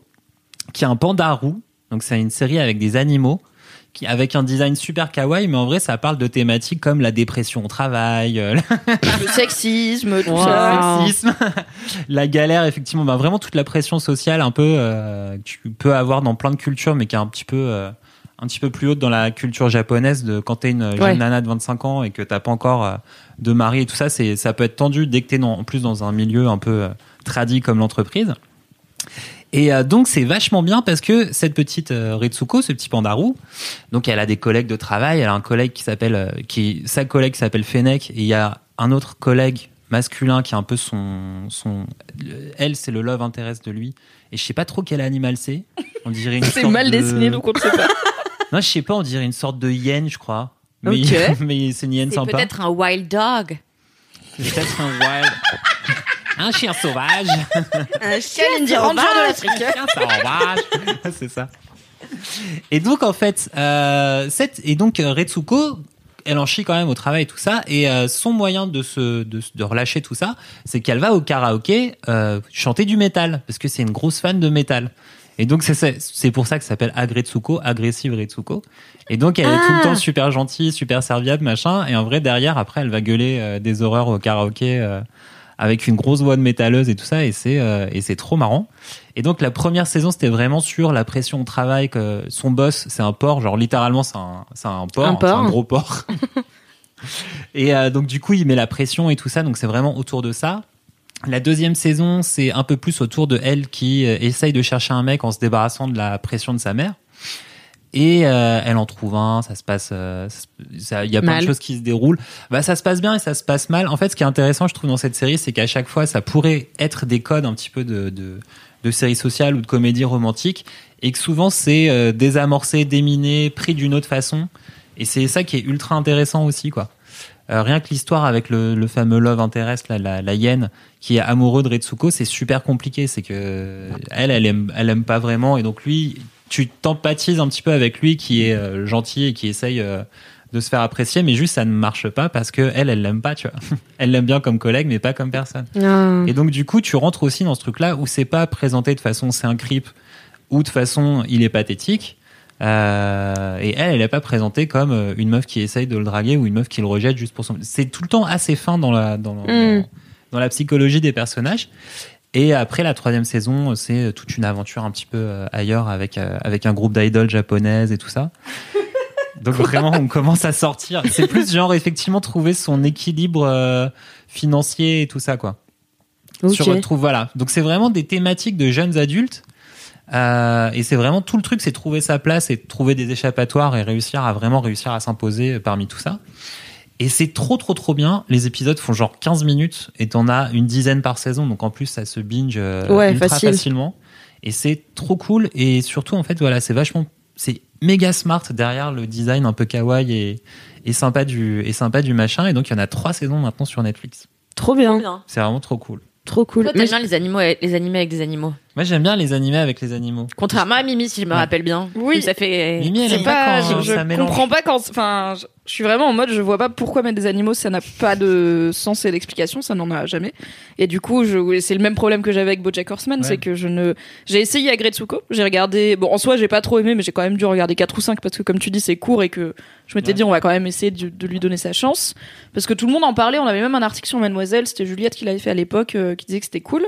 qui est un panda roux. Donc, c'est une série avec des animaux. Qui, avec un design super kawaii, mais en vrai, ça parle de thématiques comme la dépression au travail, euh, Le sexisme, tout Wow. ça. le sexisme, la galère, effectivement, bah, vraiment toute la pression sociale un peu euh, que tu peux avoir dans plein de cultures, mais qui est un petit peu euh, un petit peu plus haute dans la culture japonaise de quand t'es une jeune Ouais. nana de 25 ans et que t'as pas encore de mari et tout ça, c'est ça peut être tendu dès que t'es en plus dans un milieu un peu tradit comme l'entreprise. Et euh, donc c'est vachement bien parce que cette petite euh, Ritsuko, ce petit pandarou, donc elle a des collègues de travail, elle a un collègue qui s'appelle euh, qui sa collègue s'appelle Fennec et il y a un autre collègue masculin qui est un peu son son le- elle c'est le love interest de lui et je sais pas trop quel animal c'est. On dirait une C'est mal de- dessiné, donc on ne sait pas. Non, je sais pas, on dirait une sorte de hyène, je crois. Mais, Ok. mais c'est une hyène sympa. peut-être un wild dog. Peut-être un wild. Un chien sauvage. Un Kalindi Ranger de l'Afrique. Chien sauvage. c'est ça. Et donc, en fait, euh, cette, et donc, euh, Retsuko, elle en chie quand même au travail et tout ça. Et euh, son moyen de se, de, de relâcher tout ça, c'est qu'elle va au karaoké euh, chanter du métal. Parce que c'est une grosse fan de métal. Et donc, c'est- pour ça que ça s'appelle Agretsuko, agressive Retsuko. Et donc, elle est tout le temps super gentille, super serviable, machin. Et en vrai, derrière, après, elle va gueuler euh, des horreurs au karaoké euh, avec une grosse voix de métalleuse et tout ça, et c'est euh, et c'est trop marrant. Et donc la première saison, c'était vraiment sur la pression au travail que son boss, c'est un porc, genre littéralement c'est un c'est un porc, Un porc. un gros porc. et euh, donc du coup, il met la pression et tout ça, donc c'est vraiment autour de ça. La deuxième saison, c'est un peu plus autour de elle qui euh, essaye de chercher un mec en se débarrassant de la pression de sa mère. Et euh, elle en trouve un, ça se passe, euh, ça- il y a plein de choses qui se déroulent. Bah ça se passe bien et ça se passe mal. En fait, ce qui est intéressant, je trouve, dans cette série, c'est qu'à chaque fois, ça pourrait être des codes un petit peu de de, de série sociale ou de comédie romantique, et que souvent c'est euh, désamorcé, déminé, pris d'une autre façon. Et c'est ça qui est ultra intéressant aussi, quoi. Euh, rien que l'histoire avec le, le fameux love interest, là, la, la hyène, qui est amoureux de Retsuko, c'est super compliqué. C'est que elle, elle aime, elle aime pas vraiment, et donc lui, tu t'empathises un petit peu avec lui, qui est euh, gentil et qui essaye euh, de se faire apprécier, mais juste ça ne marche pas parce que elle, elle l'aime pas, tu vois. Elle l'aime bien comme collègue, mais pas comme personne. Ah. Et donc du coup, tu rentres aussi dans ce truc-là où c'est pas présenté de façon c'est un creep ou de façon il est pathétique. Euh, et elle, elle est pas présentée comme euh, une meuf qui essaye de le draguer ou une meuf qui le rejette juste pour son. C'est tout le temps assez fin dans la dans, Mm. dans, dans la psychologie des personnages. Et après la troisième saison, c'est toute une aventure un petit peu euh, ailleurs avec euh, avec un groupe d'idoles japonaises et tout ça. Donc vraiment, on commence à sortir. C'est plus genre effectivement trouver son équilibre euh, financier et tout ça quoi. Ok. Se retrouve voilà. Donc c'est vraiment des thématiques de jeunes adultes. Euh, et c'est vraiment tout le truc, c'est trouver sa place et trouver des échappatoires et réussir à vraiment réussir à s'imposer parmi tout ça. Et c'est trop trop trop bien. Les épisodes font genre 15 minutes et t'en as une dizaine par saison. Donc en plus ça se binge euh, Ouais, ultra facile. facilement. Et c'est trop cool. Et surtout en fait voilà c'est vachement c'est méga smart derrière le design un peu kawaii et, et sympa du et sympa du machin. Et donc il y en a trois saisons maintenant sur Netflix. Trop bien. C'est vraiment trop cool. Trop cool. Toi, t'aimes bien les animaux, les animés avec des animaux? Moi j'aime bien les animés avec les animaux. Contrairement à Mimi, si je me Ouais. rappelle bien. Oui. Ça fait. Mimi, elle aime pas, pas, quand je, ça mélange. comprends pas quand, enfin, je, je suis vraiment en mode, je vois pas pourquoi mettre des animaux, ça n'a pas de sens et d'explication, ça n'en a jamais. Et du coup, c'est le même problème que j'avais avec BoJack Horseman, Ouais. c'est que je ne, j'ai essayé Agretsuko, j'ai regardé, bon, en soi, j'ai pas trop aimé, mais j'ai quand même dû regarder 4 ou 5 parce que comme tu dis, c'est court et que je m'étais Ouais. dit, on va quand même essayer de, de lui donner sa chance. Parce que tout le monde en parlait, on avait même un article sur Mademoiselle, c'était Juliette qui l'avait fait à l'époque, euh, qui disait que c'était cool.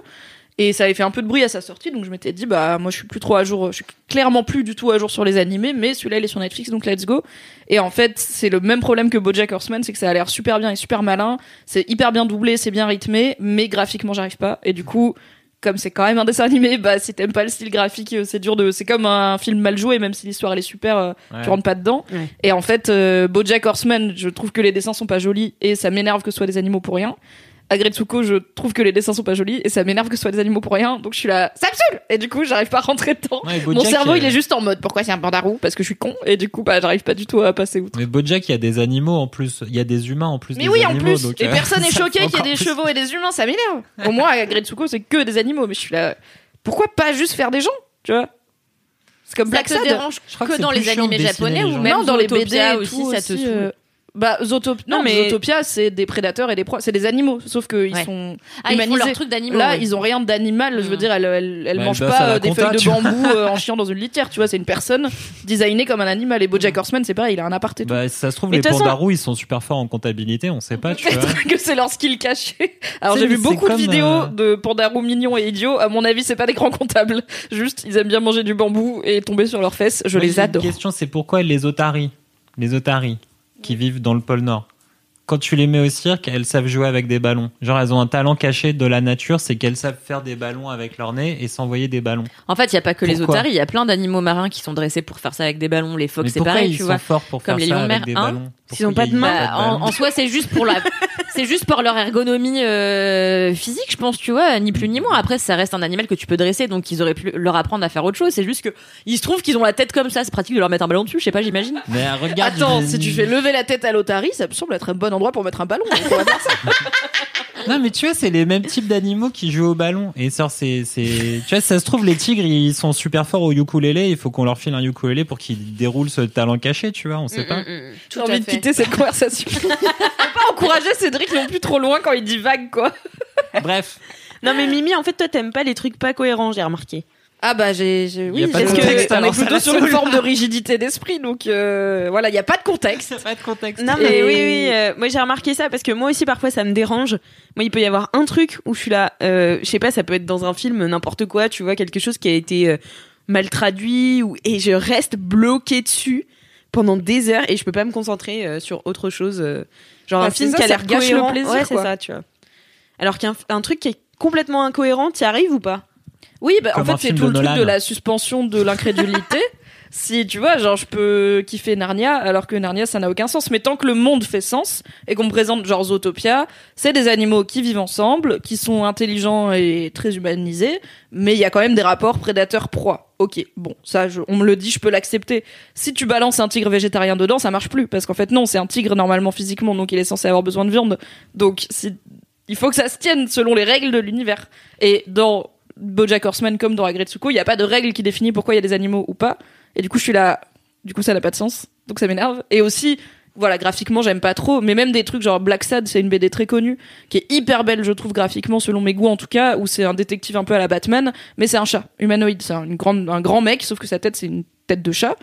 Et ça avait fait un peu de bruit à sa sortie, donc je m'étais dit, bah, moi, je suis plus trop à jour, je suis clairement plus du tout à jour sur les animés, mais celui-là, il est sur Netflix, donc let's go. Et en fait, c'est le même problème que BoJack Horseman, c'est que ça a l'air super bien et super malin. C'est hyper bien doublé, c'est bien rythmé, mais graphiquement, j'arrive pas. Et du coup, comme c'est quand même un dessin animé, bah, si t'aimes pas le style graphique, euh, c'est dur de, c'est comme un film mal joué, même si l'histoire, elle est super, euh, Ouais. tu rentres pas dedans. Ouais. Et en fait, euh, BoJack Horseman, je trouve que les dessins sont pas jolis et ça m'énerve que ce soit des animaux pour rien. Agretsuko, je trouve que les dessins sont pas jolis et ça m'énerve que ce soit des animaux pour rien. Donc je suis là, ça me saoule Et du coup, j'arrive pas à rentrer dedans. Ouais, Mon cerveau, euh, il est juste en mode pourquoi c'est un pandarou Parce que je suis con et du coup, bah, j'arrive pas du tout à passer outre. Mais Bojack, il y a des animaux en plus, il y a des humains en plus. Mais des oui, en plus, donc, et euh, personne n'est ça choqué qu'il y ait des plus. chevaux et des humains, ça m'énerve. Au moins, à Gretsuko, c'est que des animaux, mais je suis là. Pourquoi pas juste faire des gens, tu vois? C'est comme Ça Black te dérange Je crois que dans les animés japonais les ou même non, dans les BD aussi, tout ça te saoule. Bah, Zootopia, non, Non, mais Zootopia, c'est des prédateurs et des proies. C'est des animaux, sauf qu'ils Ouais. sont Ah, ils font leur truc d'animaux. Là, ouais. ils ont rien d'animal. Je veux Mm. dire, elles, elles, elles Bah, à pas la euh, des compta, feuilles de bambou euh, en chiant dans une litière. Tu vois, c'est une personne designée comme un animal. Et BoJack Horseman, c'est pareil, il a un et tout. Bah, ça se trouve, Mais les pandarous, ils sont super forts en comptabilité, on sait pas, tu vois. Peut-être que c'est leur skill caché. Alors j'ai vu beaucoup de vidéos euh, de pandarous mignons et idiots. À mon avis, c'est pas des grands comptables. Juste, ils aiment bien manger du bambou et tomber sur leurs fesses. Je les adore. Une question, c'est pourquoi les otaries, les otaries qui vivent dans le pôle Nord, quand tu les mets au cirque, elles savent jouer avec des ballons. Genre, elles ont un talent caché de la nature, c'est qu'elles savent faire des ballons avec leur nez et s'envoyer des ballons. En fait, il y a pas que les Pourquoi otaries, il y a plein d'animaux marins qui sont dressés pour faire ça avec des ballons. Les phoques, c'est pareil, ils tu sont vois. forts pour Comme faire les lions de mer, des hein ballons? S'ils ont Pourquoi pas de main. Bah, en, en soi, c'est juste pour la, c'est juste pour leur ergonomie euh, physique, je pense, tu vois, ni plus ni moins. Après, ça reste un animal que tu peux dresser, donc ils auraient pu leur apprendre à faire autre chose. C'est juste que il se trouve qu'ils ont la tête comme ça. C'est pratique de leur mettre un ballon dessus. Je sais pas, j'imagine. Mais regarde. Attends, si tu fais lever la tête à l'otarie, ça me semble être un bon endroit pour mettre un ballon. Non, mais tu vois, c'est les mêmes types d'animaux qui jouent au ballon. Et ça, c'est, tu vois, ça se trouve, les tigres, ils sont super forts au ukulélé. Il faut qu'on leur file un ukulélé pour qu'ils déroulent ce talent caché, tu vois, on Mm, sait pas. J'ai envie de quitter cette conversation. Faut pas encourager Cédric non plus trop loin quand il dit vague, quoi. Bref. Non mais Mimi, en fait, toi t'aimes pas les trucs pas cohérents, j'ai remarqué. Ah bah j'ai, j'ai- oui, j'ai- contexte, on est plutôt sur une forme de rigidité d'esprit, donc euh, voilà, il y a pas de contexte. Pas de contexte. Non mais Et- oui oui, euh, moi j'ai remarqué ça parce que moi aussi parfois ça me dérange. Moi il peut y avoir un truc où je suis là, euh, je sais pas, ça peut être dans un film n'importe quoi, tu vois quelque chose qui a été euh, mal traduit ou et je reste bloqué dessus pendant des heures et je peux pas me concentrer euh, sur autre chose. euh, genre Bah, un film ça, qui a l'air gâche le cohérent. plaisir, ouais c'est ça tu vois. Alors qu'un un truc qui est complètement incohérent, t'y arrives ou pas? Oui, bah, en fait, c'est tout le truc de la suspension de l'incrédulité. si tu vois, genre, je peux kiffer Narnia alors que Narnia, ça n'a aucun sens. Mais tant que le monde fait sens et qu'on me présente genre Zootopia, c'est des animaux qui vivent ensemble, qui sont intelligents et très humanisés, mais il y a quand même des rapports prédateurs-proie. Ok, bon, ça, je- on me le dit, je peux l'accepter. Si tu balances un tigre végétarien dedans, ça marche plus parce qu'en fait, non, c'est un tigre normalement physiquement, donc il est censé avoir besoin de viande. Donc, si il faut que ça se tienne selon les règles de l'univers. Et dans BoJack Horseman comme dans Agretsuko, il n'y a pas de règle qui définit pourquoi il y a des animaux ou pas. Et du coup, je suis là. Du coup, ça n'a pas de sens. Donc ça m'énerve. Et aussi, voilà, graphiquement, j'aime pas trop. Mais même des trucs genre Black Sad, c'est une BD très connue, qui est hyper belle, je trouve, graphiquement, selon mes goûts en tout cas, où c'est un détective un peu à la Batman, mais c'est un chat, humanoïde. C'est un, grande, un grand mec, sauf que sa tête, c'est une tête de chat.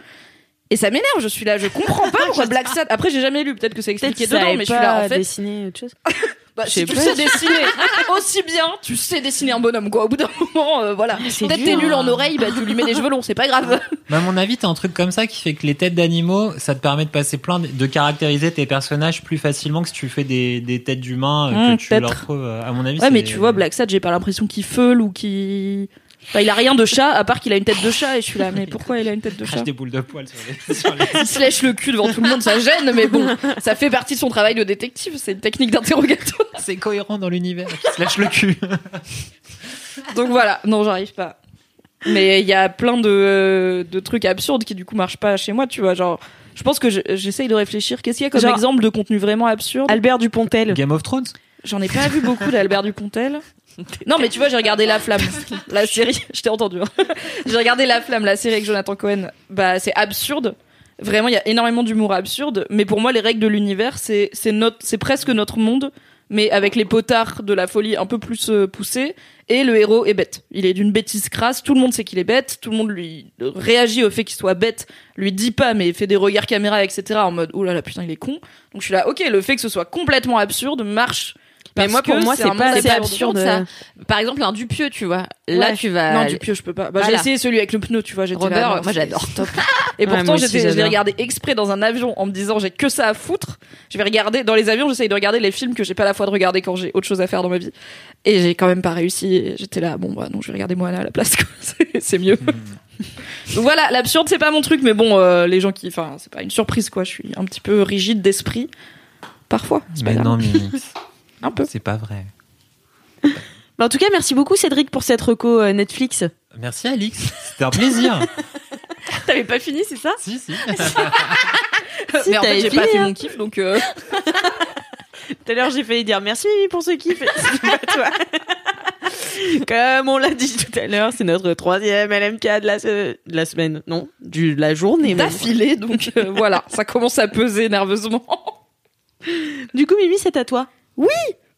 Et ça m'énerve, je suis là, je comprends pas pourquoi Black Sad. Après, j'ai jamais lu, peut-être que c'est expliqué dedans, mais je suis là, en fait. dessiner autre chose. Bah, si tu pas. sais dessiner aussi bien, tu sais dessiner un bonhomme, quoi. Au bout d'un moment, euh, voilà. c'est Peut-être t'es nul hein. en oreille, bah tu lui mets des cheveux longs, c'est pas grave. Mais à mon avis, t'as un truc comme ça qui fait que les têtes d'animaux, ça te permet de passer plein de, de caractériser tes personnages plus facilement que si tu fais des, des têtes d'humains euh, Mmh, que tu peut-être. leur trouves. euh, À mon avis, Ouais, mais tu vois, Black Sad, j'ai pas l'impression qu'il feule ou qu'il. Enfin, il a rien de chat, à part qu'il a une tête de chat, et je suis là, mais pourquoi il a une tête de chat des boules de poils sur les. sur les- Il se lèche le cul devant tout le monde, ça gêne, mais bon, ça fait partie de son travail de détective, c'est une technique d'interrogatoire. C'est cohérent dans l'univers. Qui se lâche le cul. Donc voilà, non, j'arrive pas. Mais il y a plein de, de trucs absurdes qui du coup marchent pas chez moi, tu vois. Genre, je pense que je- j'essaye de réfléchir. Qu'est-ce qu'il y a comme Genre- exemple de contenu vraiment absurde? Albert Dupontel. Game of Thrones? J'en ai pas vu beaucoup d'Albert Dupontel. Non, mais tu vois, j'ai regardé La Flamme, la série. Je t'ai entendu. hein. J'ai regardé La Flamme, la série avec Jonathan Cohen. Bah, c'est absurde. Vraiment, il y a énormément d'humour absurde. Mais pour moi, les règles de l'univers, c'est c'est notre, c'est presque notre monde, mais avec les potards de la folie un peu plus euh, poussés. Et le héros est bête. Il est d'une bêtise crasse. Tout le monde sait qu'il est bête. Tout le monde lui réagit au fait qu'il soit bête. Lui dit pas, mais fait des regards caméra, etc. En mode, oh là là, putain, il est con. Donc je suis là, ok, le fait que ce soit complètement absurde marche. Mais moi, pour moi, c'est c'est pas assez absurde absurde. ça. Par exemple, un Dupieux, tu vois. Là, Ouais. tu vas. Non, du pieu, je peux pas. Bah, J'ai essayé celui avec le pneu, tu vois. j'étais Robert, là, non, moi, c'est- j'adore. Et Ouais, pourtant, j'étais, je l'ai regardé exprès dans un avion en me disant j'ai que ça à foutre. Je vais regarder dans les avions, j'essaye de regarder les films que j'ai pas la foi de regarder quand j'ai autre chose à faire dans ma vie. Et j'ai quand même pas réussi. J'étais là, bon bah non, je vais regarder Moana à la place. C'est- c'est mieux. Donc voilà, l'absurde c'est pas mon truc, mais bon, euh, les gens qui, enfin, c'est pas une surprise quoi. Je suis un petit peu rigide d'esprit parfois. C'est pas Mais non, Mimix. Un peu. C'est pas vrai. Bah, en tout cas, merci beaucoup Cédric pour cette reco euh, Netflix. Merci Alix. C'était un plaisir. T'avais pas fini, c'est ça? Si, si. mais en fait, j'ai pas fini, fait hein. mon kiff, donc. euh, Tout à l'heure, j'ai failli dire merci Mimi pour ce kiff. C'est pas toi. Comme on l'a dit tout à l'heure, c'est notre troisième LMK de la, se- de la semaine. Non, du, de la journée d'affilée, donc euh, voilà, ça commence à peser nerveusement. Du coup, Mimi, c'est à toi.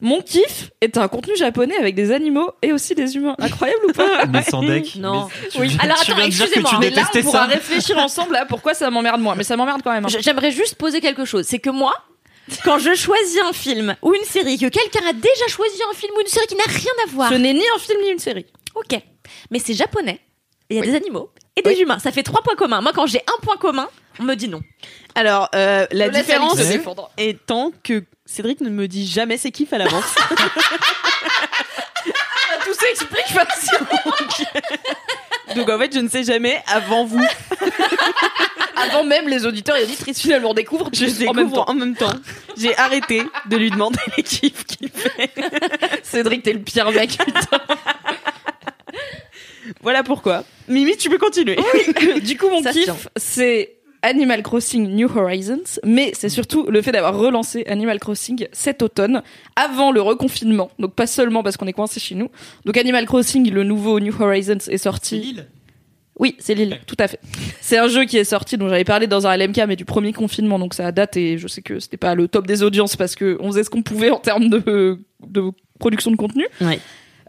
Mon kiff est un contenu japonais avec des animaux et aussi des humains. Incroyable ou pas? Mais sans deck. Non. Mais tu Oui. viens- Alors, attends, excusez-moi, tu mais là, on pourra ça. réfléchir ensemble là pourquoi ça m'emmerde moi. Mais ça m'emmerde quand même. hein. J'aimerais juste poser quelque chose. C'est que moi, quand je choisis un film ou une série, que quelqu'un a déjà choisi un film ou une série qui n'a rien à voir, Ce n'est ni un film ni une série. ok. Mais c'est japonais. et Il y a Oui. des animaux et des Oui. humains. Ça fait trois points communs. Moi, quand j'ai un point commun, on me dit non. Alors, euh, la laisse différence Alix se Ouais. défendre. étant que Cédric ne me dit jamais ses kiffs à l'avance. Tout s'explique facilement. Donc en fait, je ne sais jamais avant vous. Avant même les auditeurs et auditrices finalement découvrent Je découvre en même temps. en même temps. J'ai arrêté de lui demander les kiffs qu'il fait. Cédric, t'es le pire mec. putain. Voilà pourquoi. Mimi, tu peux continuer. du coup, mon Ça kiff, c'est Animal Crossing New Horizons, mais c'est surtout le fait d'avoir relancé Animal Crossing cet automne, avant le reconfinement. Donc pas seulement parce qu'on est coincé chez nous. Donc Animal Crossing, le nouveau New Horizons, est C'est sorti. Lille. Oui, c'est Lille, tout à fait. C'est un jeu qui est sorti, dont j'avais parlé dans un LMK, mais du premier confinement, donc ça date et je sais que c'était pas le top des audiences parce que on faisait ce qu'on pouvait en termes de, de production de contenu. Ouais.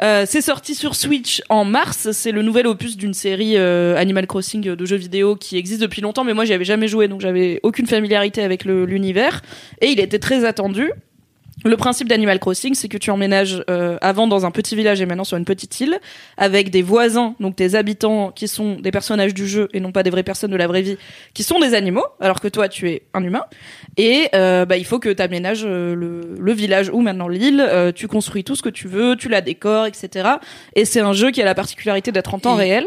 Euh, c'est sorti sur Switch en mars. C'est le nouvel opus d'une série euh, Animal Crossing de jeux vidéo qui existe depuis longtemps, mais moi j'y avais jamais joué, donc j'avais aucune familiarité avec l'univers. Et il était très attendu. Le principe d'Animal Crossing, c'est que tu emménages euh, avant dans un petit village et maintenant sur une petite île, avec des voisins, donc tes habitants qui sont des personnages du jeu et non pas des vraies personnes de la vraie vie, qui sont des animaux, alors que toi tu es un humain. Et euh, bah, il faut que tu aménages le, le village ou maintenant l'île, euh, tu construis tout ce que tu veux, tu la décores, etc. Et c'est un jeu qui a la particularité d'être en temps Et- réel.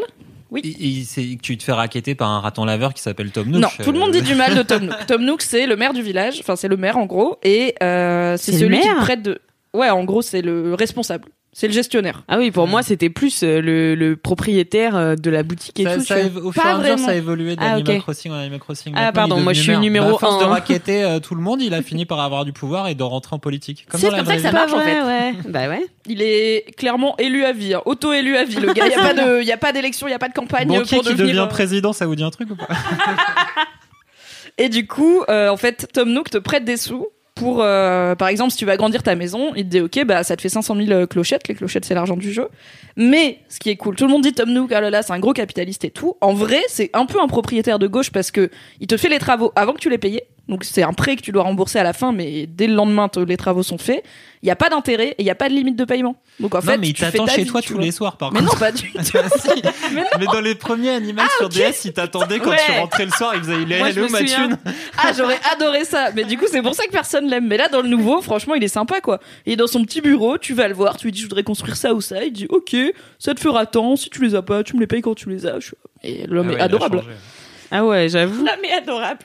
Oui. C'est que tu te fais raqueter par un raton laveur qui s'appelle Tom Nook. Non, tout le monde dit Euh, du mal de Tom Nook. Tom Nook, c'est le maire du village. Enfin, c'est le maire en gros, et euh, c'est celui qui prête de. Ouais, en gros, c'est le responsable. C'est le gestionnaire. Ah oui, pour moi, c'était plus euh, le, le propriétaire euh, de la boutique et Ça, tout. ça au fur et à mesure, ça a évolué Ah, d'Animal ok. Crossing en Animal Crossing. Ah, Maintenant, pardon, moi, je suis numéro Bah, à force de un. raqueter euh, tout le monde, il a fini par avoir du pouvoir et de rentrer en politique. Comme C'est comme ça que ça marche, en fait. ouais. Bah ouais. Il est clairement élu à vie, hein. auto-élu à vie. Le gars, il y a pas d'élection, il y a pas de campagne Banquier pour qui devenir. devient euh, président, ça vous dit un truc ou pas Et du coup, euh, en fait, Tom Nook te prête des sous pour, euh, par exemple, si tu veux agrandir ta maison, il te dit, ok, bah, ça te fait 500 000 clochettes. Les clochettes, c'est l'argent du jeu. Mais, ce qui est cool, tout le monde dit Tom Nook, ah là là, c'est un gros capitaliste et tout. En vrai, c'est un peu un propriétaire de gauche parce que il te fait les travaux avant que tu les payes. Donc, c'est un prêt que tu dois rembourser à la fin, mais dès le lendemain, les travaux sont faits. Il n'y a pas d'intérêt et il n'y a pas de limite de paiement. Donc, en Non, fait, mais il t'attend ta chez vie, toi tous vois. les soirs, par Mais contre. non, pas du tout. Si. Mais Mais dans les premiers Animal sur DS, il t'attendait quand tu rentrais le soir, il faisait il est Moi, je allé où me ma souviens. thune Ah, j'aurais adoré ça. Mais du coup, c'est pour ça que personne l'aime. Mais là, dans le nouveau, franchement, il est sympa, quoi. Il est dans son petit bureau, tu vas le voir, tu lui dis, je voudrais construire ça ou ça. Il dit, ok, ça te fera tant. Si tu les as pas, tu me les payes quand tu les as. Et l'homme Ah ouais, est adorable. Ah ouais, j'avoue. L'âme est adorable.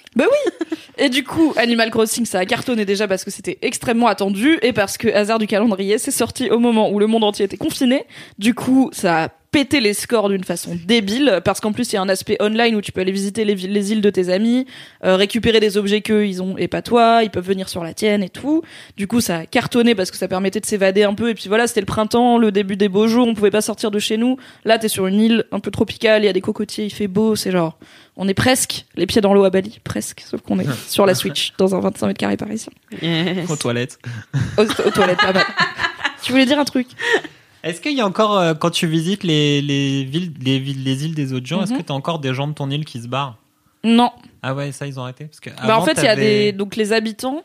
Et du coup, Animal Crossing, ça a cartonné déjà parce que c'était extrêmement attendu et parce que, hasard du calendrier, c'est sorti au moment où le monde entier était confiné. Du coup, ça a pété les scores d'une façon débile parce qu'en plus, il y a un aspect online où tu peux aller visiter les, villes- les îles de tes amis, euh, récupérer des objets qu'eux, ils ont et pas toi, ils peuvent venir sur la tienne et tout. Du coup, ça a cartonné parce que ça permettait de s'évader un peu et puis voilà, c'était le printemps, le début des beaux jours, on pouvait pas sortir de chez nous. Là, t'es sur une île un peu tropicale, il y a des cocotiers, il fait beau, c'est genre on est presque les pieds dans l'eau à Bali, presque, sauf qu'on est sur la Switch, dans un 25 mètres carrés parisien. Yes. Aux toilettes. Aux, aux toilettes, pas mal. Tu voulais dire un truc? Est-ce qu'il y a encore, euh, quand tu visites les, les villes, les villes, les îles des autres gens, est-ce Mhm. que tu as encore des gens de ton île qui se barrent? Non. Ah ouais, ça ils ont arrêté? Parce que Bah, en avant, fait, il y a t'avais- des donc les habitants.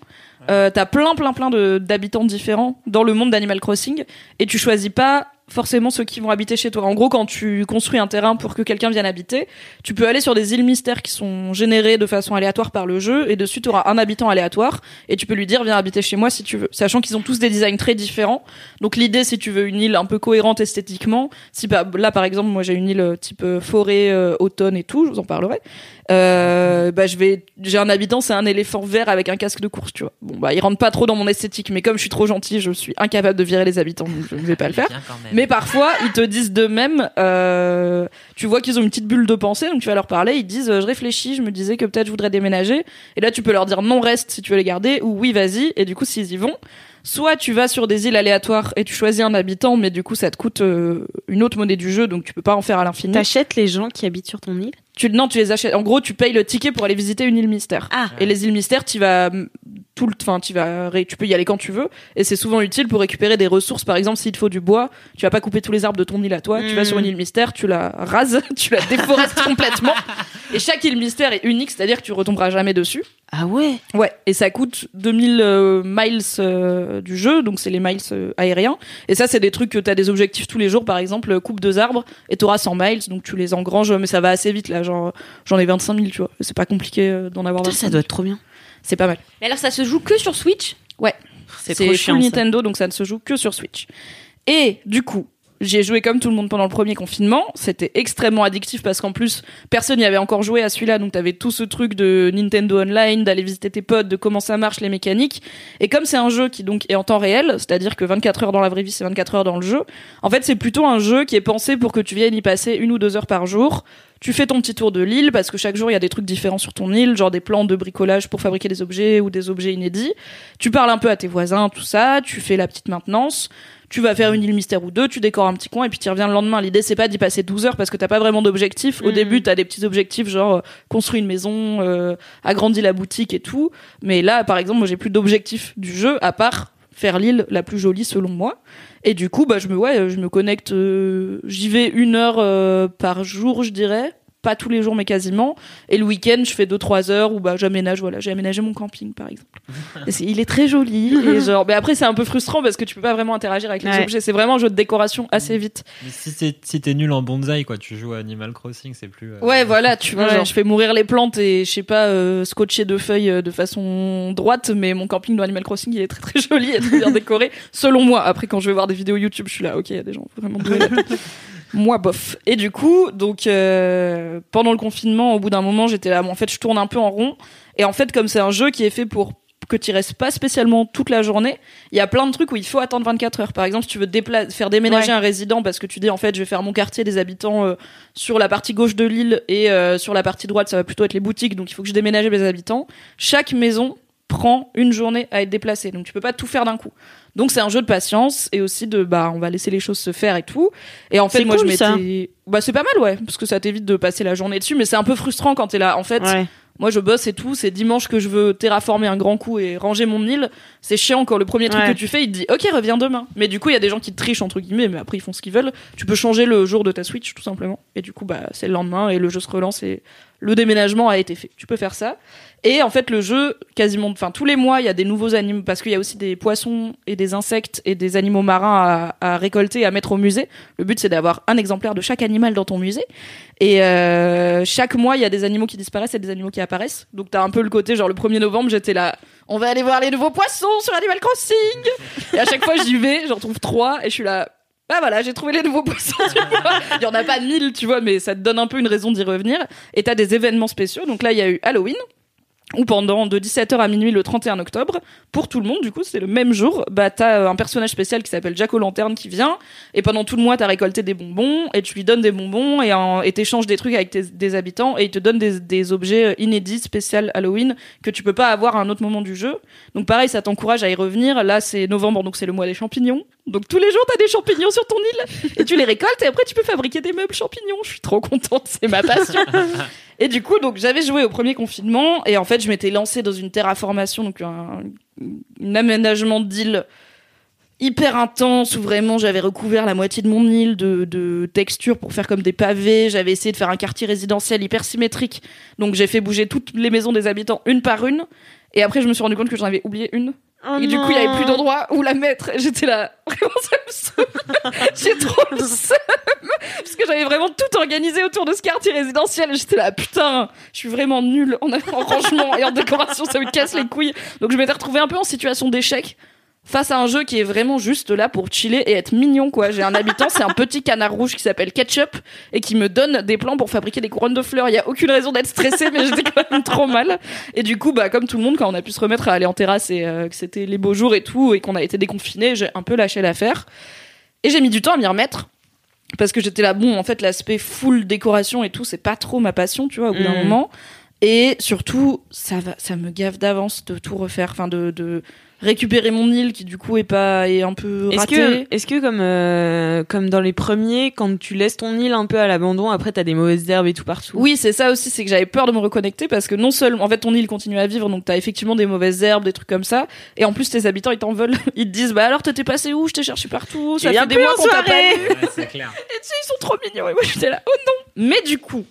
Euh, T'as plein, plein, plein de d'habitants différents dans le monde d'Animal Crossing et tu choisis pas forcément ceux qui vont habiter chez toi. En gros, quand tu construis un terrain pour que quelqu'un vienne habiter, tu peux aller sur des îles mystères qui sont générées de façon aléatoire par le jeu et dessus tu auras un habitant aléatoire et tu peux lui dire viens habiter chez moi si tu veux. Sachant qu'ils ont tous des designs très différents. Donc l'idée si tu veux une île un peu cohérente esthétiquement, si bah, là par exemple moi j'ai une île euh, type euh, forêt euh, automne et tout, je vous en parlerai. Euh, bah je vais j'ai un habitant c'est un éléphant vert avec un casque de course tu vois. Bon bah il rentre pas trop dans mon esthétique mais comme je suis trop gentil je suis incapable de virer les habitants donc je ne vais pas le faire. quand même. mais parfois ils te disent d'eux-mêmes euh, tu vois qu'ils ont une petite bulle de pensée donc tu vas leur parler ils disent euh, je réfléchis je me disais que peut-être je voudrais déménager. Et là tu peux leur dire non reste si tu veux les garder ou oui vas-y. Et du coup s'ils y vont Soit tu vas sur des îles aléatoires et tu choisis un habitant, mais du coup ça te coûte euh, une autre monnaie du jeu, donc tu peux pas en faire à l'infini. T'achètes les gens qui habitent sur ton île? Tu, non, tu les achètes. En gros, tu payes le ticket pour aller visiter une île mystère. Ah. Et les îles mystères, tu vas mm, tout le, enfin, tu vas, tu peux y aller quand tu veux. Et c'est souvent utile pour récupérer des ressources. Par exemple, s'il te faut du bois, tu vas pas couper tous les arbres de ton île à toi. Tu vas sur une île mystère, tu la rases, tu la déforestes complètement. Et chaque île mystère est unique, c'est-à-dire que tu retomberas jamais dessus. Ah ouais? Ouais, et ça coûte 2000 euh, miles euh, du jeu, donc c'est les miles euh, aériens. Et ça, c'est des trucs que t'as des objectifs tous les jours, par exemple, coupe deux arbres, et t'auras 100 miles, donc tu les engranges, mais ça va assez vite là, genre j'en ai 25 000, tu vois. C'est pas compliqué euh, d'en avoir Putain, 25 ça 000. doit être trop bien. C'est pas mal. Mais alors, ça se joue que sur Switch? C'est C'est trop chiant. ça. Nintendo, donc ça ne se joue que sur Switch. Et du coup, j'ai joué comme tout le monde pendant le premier confinement. C'était extrêmement addictif parce qu'en plus, personne n'y avait encore joué à celui-là. Donc t'avais tout ce truc de Nintendo Online, d'aller visiter tes potes, de comment ça marche, les mécaniques. Et comme c'est un jeu qui donc est en temps réel, c'est-à-dire que 24 heures dans la vraie vie, c'est 24 heures dans le jeu. En fait, c'est plutôt un jeu qui est pensé pour que tu viennes y passer une ou deux heures par jour. Tu fais ton petit tour de l'île parce que chaque jour il y a des trucs différents sur ton île, genre des plans de bricolage pour fabriquer des objets ou des objets inédits. Tu parles un peu à tes voisins, tout ça, tu fais la petite maintenance, tu vas faire une île mystère ou deux, tu décores un petit coin et puis tu reviens le lendemain. L'idée c'est pas d'y passer 12 heures parce que t'as pas vraiment d'objectif. Au Mhm. début t'as des petits objectifs genre euh, construis une maison, euh, agrandis la boutique et tout. Mais là par exemple moi j'ai plus d'objectif du jeu à part faire l'île la plus jolie selon moi. Et du coup, bah, je me, ouais, je me connecte, euh, j'y vais une heure euh, par jour, je dirais. Pas tous les jours, mais quasiment. Et le week-end, je fais 2-3 heures où bah, j'aménage, voilà, j'ai aménagé mon camping, par exemple. Et c'est- il est très joli. et genre, mais après, c'est un peu frustrant parce que tu peux pas vraiment interagir avec les Ouais. objets. C'est vraiment un jeu de décoration assez vite. Mais si t'es si t'es nul en bonsaï, quoi, tu joues à Animal Crossing, c'est plus. euh, Ouais, voilà, tu vois, Ouais. genre, je fais mourir les plantes et je sais pas, euh, scotcher deux feuilles euh, de façon droite, mais mon camping de Animal Crossing, il est très très joli et très bien décoré, selon moi. Après, quand je vais voir des vidéos YouTube, je suis là, ok, il y a des gens vraiment doués. moi, bof. Et du coup, donc, euh, pendant le confinement, au bout d'un moment, j'étais là, bon, en fait, je tourne un peu en rond. Et en fait, comme c'est un jeu qui est fait pour que tu restes pas spécialement toute la journée, il y a plein de trucs où il faut attendre 24 heures. Par exemple, si tu veux dépla- faire déménager Ouais. un résident parce que tu dis en fait je vais faire mon quartier des habitants euh, sur la partie gauche de l'île et euh, sur la partie droite ça va plutôt être les boutiques donc il faut que je déménage les habitants. Chaque maison prend une journée à être déplacée donc tu peux pas tout faire d'un coup. Donc c'est un jeu de patience et aussi de bah on va laisser les choses se faire et tout. Et en fait moi cool, je m'étais bah c'est pas mal ouais parce que ça t'évite de passer la journée dessus mais c'est un peu frustrant quand t'es là en fait Ouais. moi, je bosse et tout. C'est dimanche que je veux terraformer un grand coup et ranger mon île. C'est chiant quand le premier truc Ouais. que tu fais, il te dit OK, reviens demain. Mais du coup, il y a des gens qui te trichent entre guillemets, mais après ils font ce qu'ils veulent. Tu peux changer le jour de ta Switch tout simplement. Et du coup, bah c'est le lendemain et le jeu se relance et le déménagement a été fait. Tu peux faire ça. Et en fait, le jeu, quasiment, enfin tous les mois, il y a des nouveaux animaux parce qu'il y a aussi des poissons et des insectes et des animaux marins à, à récolter, à mettre au musée. Le but, c'est d'avoir un exemplaire de chaque animal dans ton musée. Et euh, chaque mois, il y a des animaux qui disparaissent et des animaux qui apparaissent. Donc t'as un peu le côté, genre le 1er novembre, j'étais là, on va aller voir les nouveaux poissons sur Animal Crossing. Et à chaque fois, j'y vais, j'en trouve trois et je suis là. Bah voilà, j'ai trouvé les nouveaux poissons. tu. Il y en a pas mille, tu vois, mais ça te donne un peu une raison d'y revenir. Et t'as des événements spéciaux. Donc là, il y a eu Halloween, où pendant de 17h à minuit le 31 octobre, pour tout le monde, du coup, c'est le même jour, bah t'as euh, un personnage spécial qui s'appelle Jack O'Lanterne qui vient, et pendant tout le mois, t'as récolté des bonbons, et tu lui donnes des bonbons, et en- t'échanges des trucs avec tes, des habitants, et il te donne des, des objets euh, inédits, spécial Halloween, que tu peux pas avoir à un autre moment du jeu. Donc pareil, ça t'encourage à y revenir. Là, c'est novembre, donc c'est le mois des champignons. Donc tous les jours, t'as des champignons sur ton île, et tu les récoltes, et après, tu peux fabriquer des meubles champignons. Je suis trop contente, c'est ma passion. Et du coup, donc j'avais joué au premier confinement et en fait, je m'étais lancée dans une terraformation, donc un, un aménagement d'île hyper intense où vraiment j'avais recouvert la moitié de mon île de, de textures pour faire comme des pavés. J'avais essayé de faire un quartier résidentiel hyper symétrique, donc j'ai fait bouger toutes les maisons des habitants une par une. Et après, je me suis rendu compte que j'en avais oublié une. Oh et du coup, il y avait plus d'endroit où la mettre. Et J'étais là, vraiment, ça me saoule. J'ai trop le seum. Parce que j'avais vraiment tout organisé autour de ce quartier résidentiel. J'étais là, putain, je suis vraiment nulle en, en rangement et en décoration, ça me casse les couilles. Donc je m'étais retrouvée un peu en situation d'échec face à un jeu qui est vraiment juste là pour chiller et être mignon, quoi. J'ai un habitant, c'est un petit canard rouge qui s'appelle Ketchup et qui me donne des plans pour fabriquer des couronnes de fleurs. Il y a aucune raison d'être stressé, mais j'étais quand même trop mal. Et du coup, bah, comme tout le monde, quand on a pu se remettre à aller en terrasse et euh, que c'était les beaux jours et tout, et qu'on a été déconfinés, j'ai un peu lâché l'affaire. Et j'ai mis du temps à m'y remettre. Parce que j'étais là, bon, en fait, l'aspect full décoration et tout, c'est pas trop ma passion, tu vois, au bout d'un Mhm. moment. Et surtout, ça va, ça me gave d'avance de tout refaire, enfin, de, de récupérer mon île qui, du coup, est pas, est un peu Est-ce ratée. que, est-ce que comme, euh, comme dans les premiers, quand tu laisses ton île un peu à l'abandon, après t'as des mauvaises herbes et tout partout? Oui, c'est ça aussi, c'est que j'avais peur de me reconnecter parce que non seulement, en fait, ton île continue à vivre, donc t'as effectivement des mauvaises herbes, des trucs comme ça, et en plus tes habitants ils t'en veulent, ils te disent bah alors t'étais passé où, je t'ai cherché partout, ça Il y a fait des mois en qu'on t'a pas vu. Ouais, clair. Et tu sais, ils sont trop mignons. Et moi, j'étais là, oh non. Mais du coup,